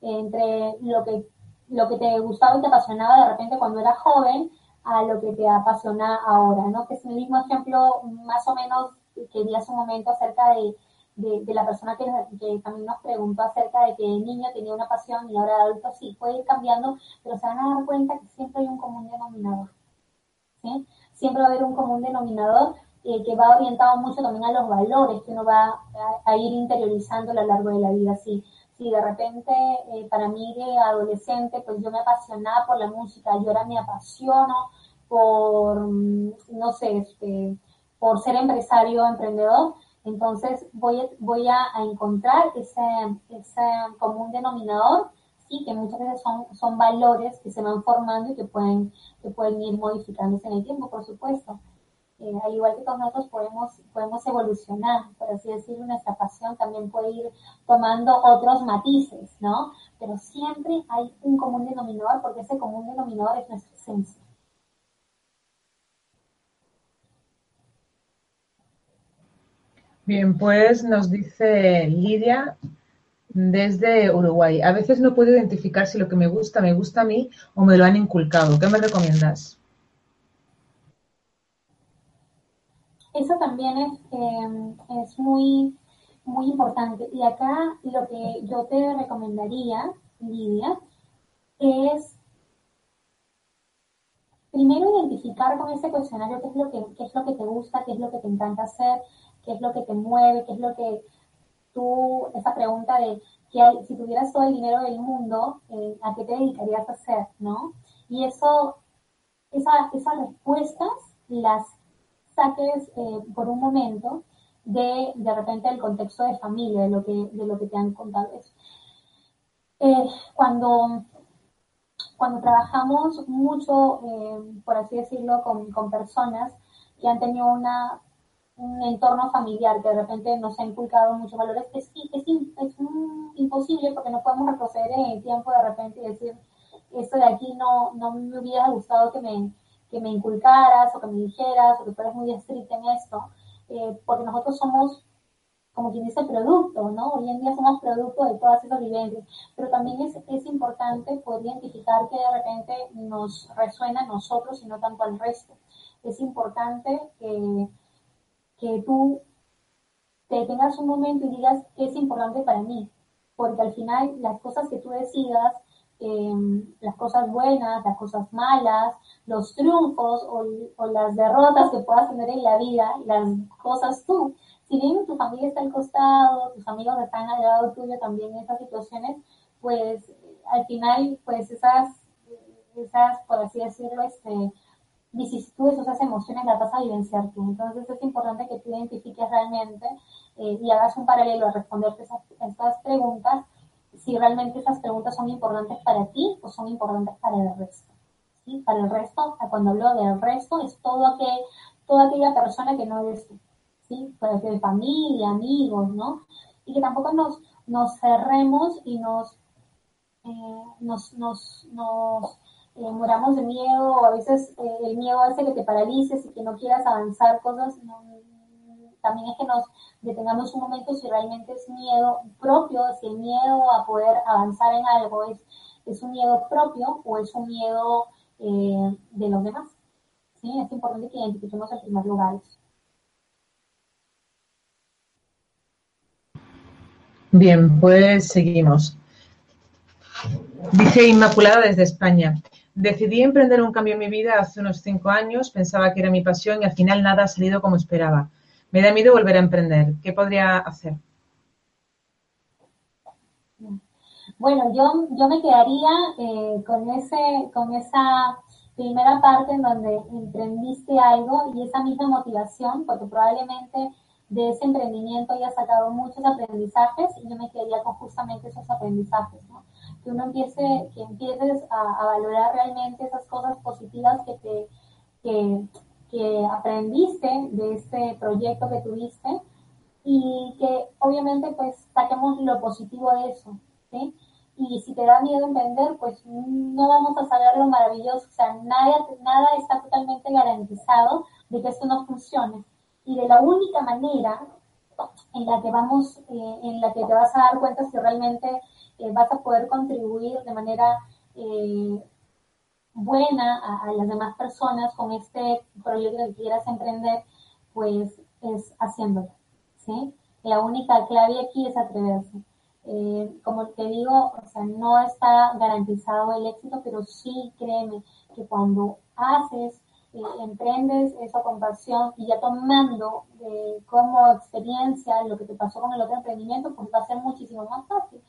entre lo que, lo que te gustaba y te apasionaba de repente cuando eras joven a lo que te apasiona ahora, ¿no? Que es el mismo ejemplo más o menos que di hace un momento acerca de de, la persona que, también nos preguntó acerca de que el niño tenía una pasión y ahora adulto sí, puede ir cambiando, pero se van a dar cuenta que siempre hay un común denominador. ¿sí? Siempre va a haber un común denominador eh, que va orientado mucho también a los valores que uno va a, ir interiorizando a lo largo de la vida. Sí, si de repente eh, para mí de adolescente, pues yo me apasionaba por la música, yo ahora me apasiono por, mm, no sé, este, por ser empresario, emprendedor, entonces voy, voy a, encontrar ese, ese común denominador, sí, que muchas veces son, son valores que se van formando y que pueden, que pueden ir modificándose en el tiempo, por supuesto. eh, al igual que todos nosotros podemos, podemos evolucionar, por así decirlo, nuestra pasión también puede ir tomando otros matices, ¿no? Pero siempre hay un común denominador porque ese común denominador es nuestra esencia. Bien, pues nos dice Lidia desde Uruguay. A veces no puedo identificar si lo que me gusta me gusta a mí o me lo han inculcado. ¿Qué me recomiendas? Eso también es, em, es muy, muy importante. Y acá lo que yo te recomendaría, Lidia, es primero identificar con ese cuestionario qué es lo que, qué es lo que te gusta, qué es lo que te encanta hacer, qué es lo que te mueve, qué es lo que tú, esa pregunta de que si tuvieras todo el dinero del mundo, eh, ¿a qué te dedicarías a hacer? ¿No? Y eso, esa, esas respuestas las saques eh, por un momento de, de repente, el contexto de familia, de lo que, de lo que te han contado. Eh, cuando, cuando trabajamos mucho, por así decirlo, con, con personas que han tenido una un entorno familiar que de repente nos ha inculcado muchos valores, es, es, es imposible porque no podemos retroceder en el tiempo de repente y decir, esto de aquí no, no me hubiera gustado que me, que me inculcaras o que me dijeras o que fueras muy estricta en esto, eh, porque nosotros somos, como quien dice, producto, ¿no? Hoy en día somos producto de todas esas vivencias, pero también es, es importante poder identificar que de repente nos resuena a nosotros y no tanto al resto. Es importante que que tú te tengas un momento y digas qué es importante para mí, porque al final las cosas que tú decidas, em, las cosas buenas, las cosas malas, los triunfos o, las derrotas que puedas tener en la vida, las cosas tú, si bien tu familia está al costado, tus amigos están al lado tuyo también en esas situaciones, pues al final, pues esas, esas, por así decirlo, este, vicisitudes o esas emociones las vas a vivenciar tú. Entonces es importante que tú identifiques realmente eh, y hagas un paralelo a responderte esas, estas preguntas, si realmente esas preguntas son importantes para ti o son importantes para el resto. ¿sí? Para el resto, cuando hablo del resto, es todo aquel, toda aquella persona que no eres tú. ¿sí? Puede ser familia, amigos, ¿no? Y que tampoco nos, nos cerremos y nos, eh, nos, nos, nos eh, muramos de miedo o a veces eh, el miedo hace que te paralices y que no quieras avanzar cosas. también es que nos detengamos un momento si realmente es miedo propio, si el miedo a poder avanzar en algo es, es un miedo propio o es un miedo eh, de los demás. ¿Sí? Es importante que identifiquemos en primer lugar Bien, pues seguimos. Dice Inmaculada desde España. Decidí emprender un cambio en mi vida hace unos cinco años, pensaba que era mi pasión y al final nada ha salido como esperaba. Me da miedo volver a emprender. ¿Qué podría hacer? Bueno, yo, yo me quedaría eh, con, ese, con esa primera parte en donde emprendiste algo y esa misma motivación, porque probablemente de ese emprendimiento hayas sacado muchos aprendizajes y yo me quedaría con justamente esos aprendizajes. Que uno empiece, que empieces a, valorar realmente esas cosas positivas que te, que, que aprendiste de este proyecto que tuviste y que obviamente pues saquemos lo positivo de eso, ¿sí? Y si te da miedo emprender, pues no vamos a saber lo maravilloso, o sea, nada, nada está totalmente garantizado de que esto no funcione. Y de la única manera en la que vamos, eh, en la que te vas a dar cuenta si realmente eh, vas a poder contribuir de manera eh, buena a, las demás personas con este proyecto que quieras emprender, pues es haciéndolo, ¿sí? La única clave aquí es atreverse. Eh, como te digo, o sea, no está garantizado el éxito, pero sí créeme que cuando haces, emprendes eso con pasión y ya tomando como experiencia lo que te pasó con el otro emprendimiento, pues va a ser muchísimo más fácil.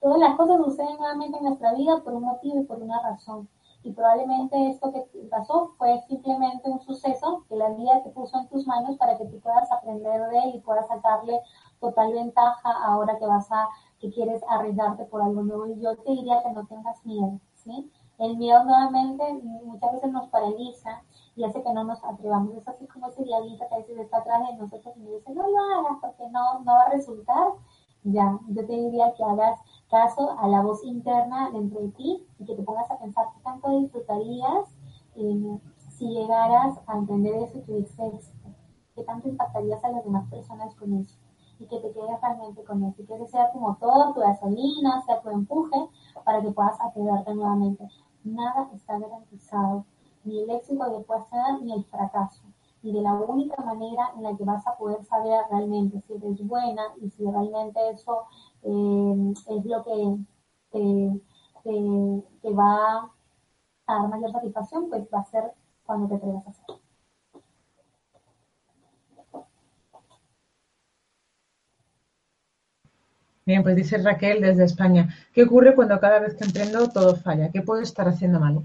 Todas las cosas suceden nuevamente en nuestra vida por un motivo y por una razón. Y probablemente esto que pasó fue simplemente un suceso que la vida te puso en tus manos para que tú puedas aprender de él y puedas sacarle total ventaja ahora que vas a, que quieres arriesgarte por algo nuevo. Y yo te diría que no tengas miedo, ¿sí? El miedo nuevamente muchas veces nos paraliza y hace que no nos atrevamos. Es así como ese diablito que a veces está atrás de nosotros y me dice, no lo hagas porque no, no va a resultar. Ya, yo te diría que hagas caso a la voz interna dentro de ti y que te pongas a pensar qué tanto disfrutarías eh, si llegaras a entender eso y tu dices, qué tanto impactarías a las demás personas con eso y que te quedes realmente con eso y que ese sea tu motor, tu gasolina, sea tu empuje para que puedas atreverte nuevamente. Nada está garantizado, ni el éxito que puedas tener ni el fracaso. Y de la única manera en la que vas a poder saber realmente si eres buena y si realmente eso eh, es lo que te, te, va a dar mayor satisfacción, pues va a ser cuando te atrevas a hacerlo. Bien, pues dice Raquel desde España. ¿Qué ocurre cuando cada vez que emprendo todo falla? ¿Qué puedo estar haciendo mal?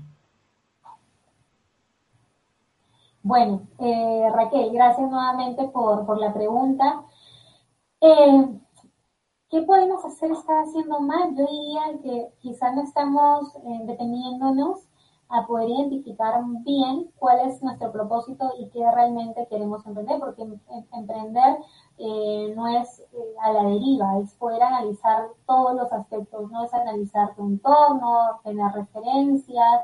Bueno, eh, Raquel, gracias nuevamente por, la pregunta. Eh, ¿Qué podemos hacer estar haciendo mal? Yo diría que quizás no estamos eh, deteniéndonos a poder identificar bien cuál es nuestro propósito y qué realmente queremos emprender, porque em, em, emprender eh, no es eh, a la deriva, es poder analizar todos los aspectos, no es analizar tu entorno, tener referencias,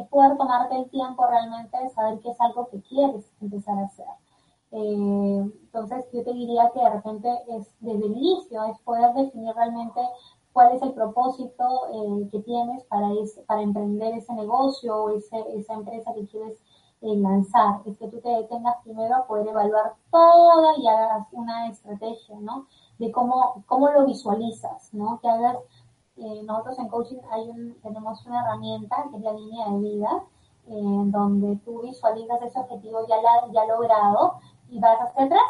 es poder tomarte el tiempo realmente de saber qué es algo que quieres empezar a hacer. Eh, entonces yo te diría que de repente es desde el inicio, es poder definir realmente cuál es el propósito que tienes para, para emprender ese negocio o esa empresa que quieres lanzar, es que tú te detengas primero a poder evaluar todo y hagas una estrategia, ¿no? De cómo, cómo lo visualizas, ¿no? Que hagas, nosotros en coaching tenemos una herramienta que es la línea de vida, eh, donde tú visualizas ese objetivo ya, logrado y vas hacia atrás,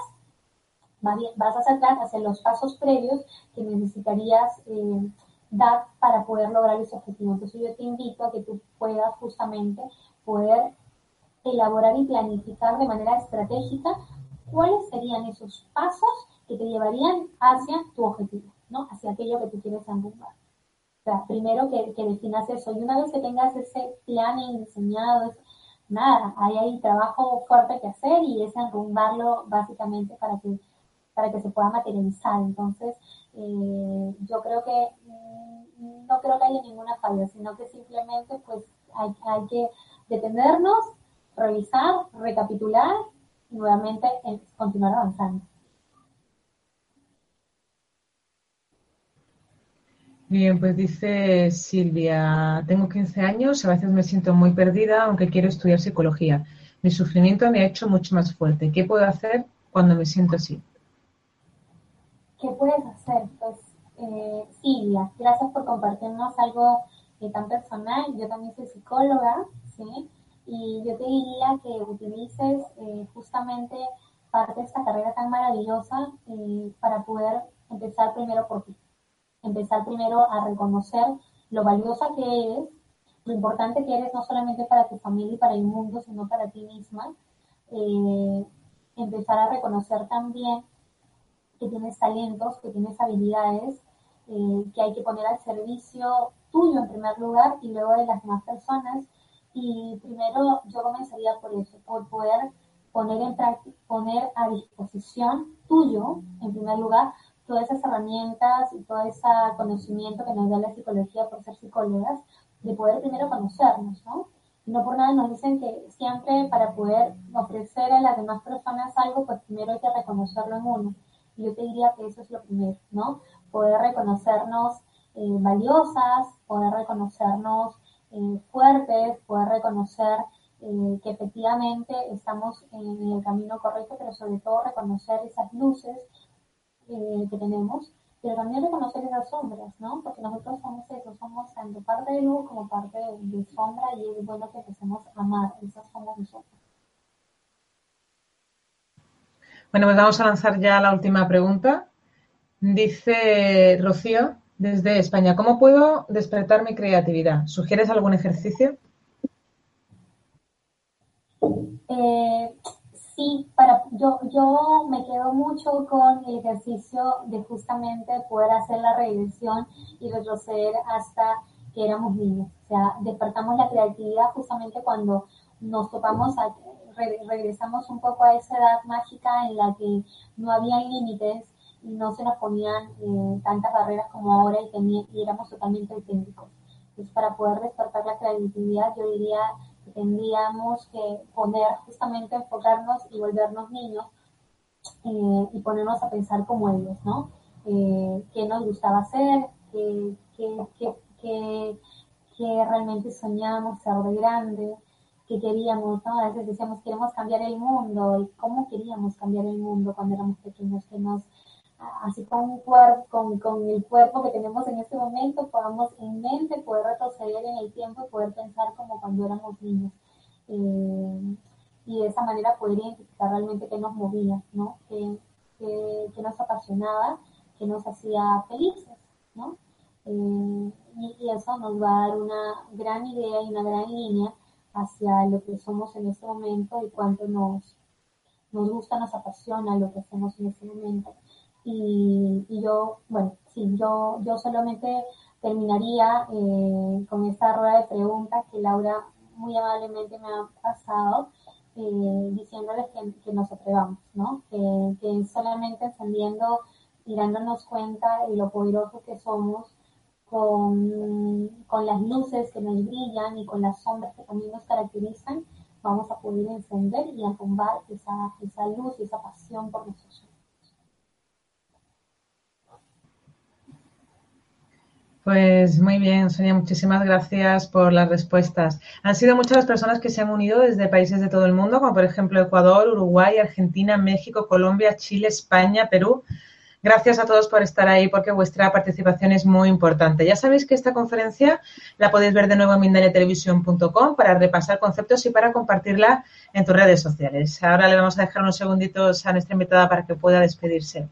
vas hacia atrás, hacia los pasos previos que necesitarías eh, dar para poder lograr ese objetivo. Entonces yo te invito a que tú puedas justamente poder elaborar y planificar de manera estratégica cuáles serían esos pasos que te llevarían hacia tu objetivo, ¿no? Hacia aquello que tú quieres enrumbar. Primero que, que definas eso y una vez que tengas ese plan diseñado, nada, hay ahí trabajo fuerte que hacer y es enrumbarlo básicamente para que, para que se pueda materializar. Entonces, eh, yo creo que mm, no creo que haya ninguna falla, sino que simplemente pues hay, hay que detenernos, revisar, recapitular y nuevamente eh, continuar avanzando. Bien, pues dice Silvia, tengo 15 años, a veces me siento muy perdida, aunque quiero estudiar psicología. Mi sufrimiento me ha hecho mucho más fuerte. ¿Qué puedo hacer cuando me siento así? ¿Qué puedes hacer? Pues, eh, Silvia, gracias por compartirnos algo eh, tan personal. Yo también soy psicóloga, ¿sí? Y yo te diría que utilices eh, justamente parte de esta carrera tan maravillosa eh, para poder empezar primero por ti. Empezar primero a reconocer lo valiosa que eres, lo importante que eres no solamente para tu familia y para el mundo, sino para ti misma. Eh, empezar a reconocer también que tienes talentos, que tienes habilidades, que hay que poner al servicio tuyo en primer lugar y luego de las demás personas y primero yo comenzaría por eso, por poder poner, en poner a disposición tuyo, en primer lugar, todas esas herramientas y todo ese conocimiento que nos da la psicología por ser psicólogas, de poder primero conocernos, ¿no? No por nada nos dicen que siempre para poder ofrecer a las demás personas algo, pues primero hay que reconocerlo en uno. Y yo te diría que eso es lo primero, ¿no? Poder reconocernos eh, valiosas, poder reconocernos eh, fuertes, poder reconocer eh, que efectivamente estamos en el camino correcto, pero sobre todo reconocer esas luces eh, que tenemos, pero también reconocer esas sombras, ¿no? Porque nosotros somos eso, somos tanto parte de luz como parte de, sombra y es bueno que empecemos a amar esas sombras nosotros. Bueno, pues vamos a lanzar ya la última pregunta. Dice Rocío, desde España. ¿Cómo puedo despertar mi creatividad? ¿Sugieres algún ejercicio? Eh, sí, para, yo, yo me quedo mucho con el ejercicio de justamente poder hacer la regresión y retroceder hasta que éramos niños. O sea, despertamos la creatividad justamente cuando nos topamos, regresamos un poco a esa edad mágica en la que no había límites y no se nos ponían eh, tantas barreras como ahora y, y éramos totalmente auténticos. Entonces, para poder despertar la creatividad, yo diría que tendríamos que poner, justamente enfocarnos y volvernos niños eh, y ponernos a pensar como ellos, ¿no? Eh, qué nos gustaba hacer, qué, realmente soñábamos ser de grande, qué queríamos, ¿no? A veces decíamos, queremos cambiar el mundo, y cómo queríamos cambiar el mundo cuando éramos pequeños, que nos, así con, un con, el cuerpo que tenemos en este momento, podamos en mente poder retroceder en el tiempo y poder pensar como cuando éramos niños. Eh, y de esa manera poder identificar realmente qué nos movía, ¿no? Qué, nos apasionaba, qué nos hacía felices, ¿no? Eh, y, eso nos va a dar una gran idea y una gran línea hacia lo que somos en este momento y cuánto nos, nos gusta, nos apasiona lo que hacemos en este momento. Y, yo, bueno, sí, yo, yo solamente terminaría eh, con esta rueda de preguntas que Laura muy amablemente me ha pasado eh, diciéndoles que, nos atrevamos, ¿no? Que, solamente encendiendo y dándonos cuenta de lo poderoso que somos con, las luces que nos brillan y con las sombras que también nos caracterizan, vamos a poder encender y acombar esa, esa luz y esa pasión por nuestros Pues muy bien, Sonia, muchísimas gracias por las respuestas. Han sido muchas las personas que se han unido desde países de todo el mundo, como por ejemplo Ecuador, Uruguay, Argentina, México, Colombia, Chile, España, Perú. Gracias a todos por estar ahí porque vuestra participación es muy importante. Ya sabéis que esta conferencia la podéis ver de nuevo en mindaliatelevisión.com para repasar conceptos y para compartirla en tus redes sociales. Ahora le vamos a dejar unos segunditos a nuestra invitada para que pueda despedirse.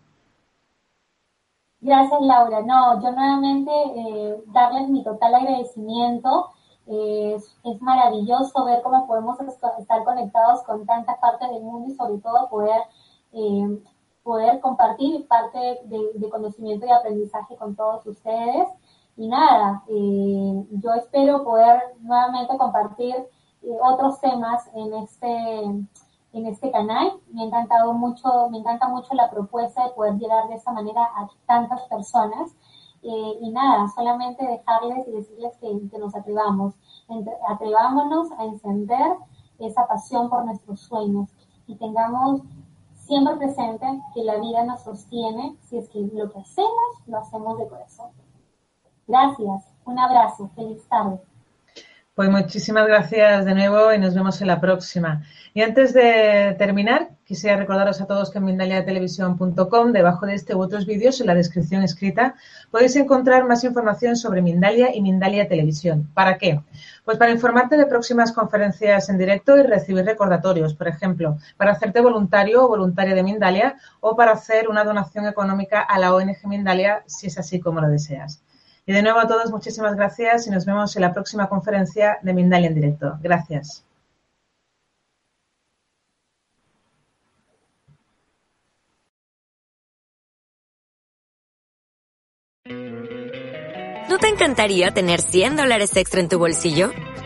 Gracias, Laura. No, yo nuevamente eh, darles mi total agradecimiento. es maravilloso ver cómo podemos estar conectados con tantas partes del mundo y sobre todo poder, eh, poder compartir parte de, conocimiento y aprendizaje con todos ustedes. Y nada, eh, yo espero poder nuevamente compartir otros temas en este en este canal. Me ha encantado mucho, me encanta mucho la propuesta de poder llegar de esta manera a tantas personas. Eh, y nada, solamente dejarles y decirles que, nos atrevamos, atrevámonos a encender esa pasión por nuestros sueños y tengamos siempre presente que la vida nos sostiene si es que lo que hacemos lo hacemos de corazón. Gracias, un abrazo, feliz tarde. Pues muchísimas gracias de nuevo y nos vemos en la próxima. Y antes de terminar, quisiera recordaros a todos que en mindaliatelevisión.com, debajo de este u otros vídeos, en la descripción escrita, podéis encontrar más información sobre Mindalia y Mindalia Televisión. ¿Para qué? Pues para informarte de próximas conferencias en directo y recibir recordatorios, por ejemplo, para hacerte voluntario o voluntaria de Mindalia o para hacer una donación económica a la ONG Mindalia, si es así como lo deseas. Y de nuevo a todos, muchísimas gracias y nos vemos en la próxima conferencia de Mindalia en directo. Gracias. ¿No te encantaría tener 100 dólares extra en tu bolsillo?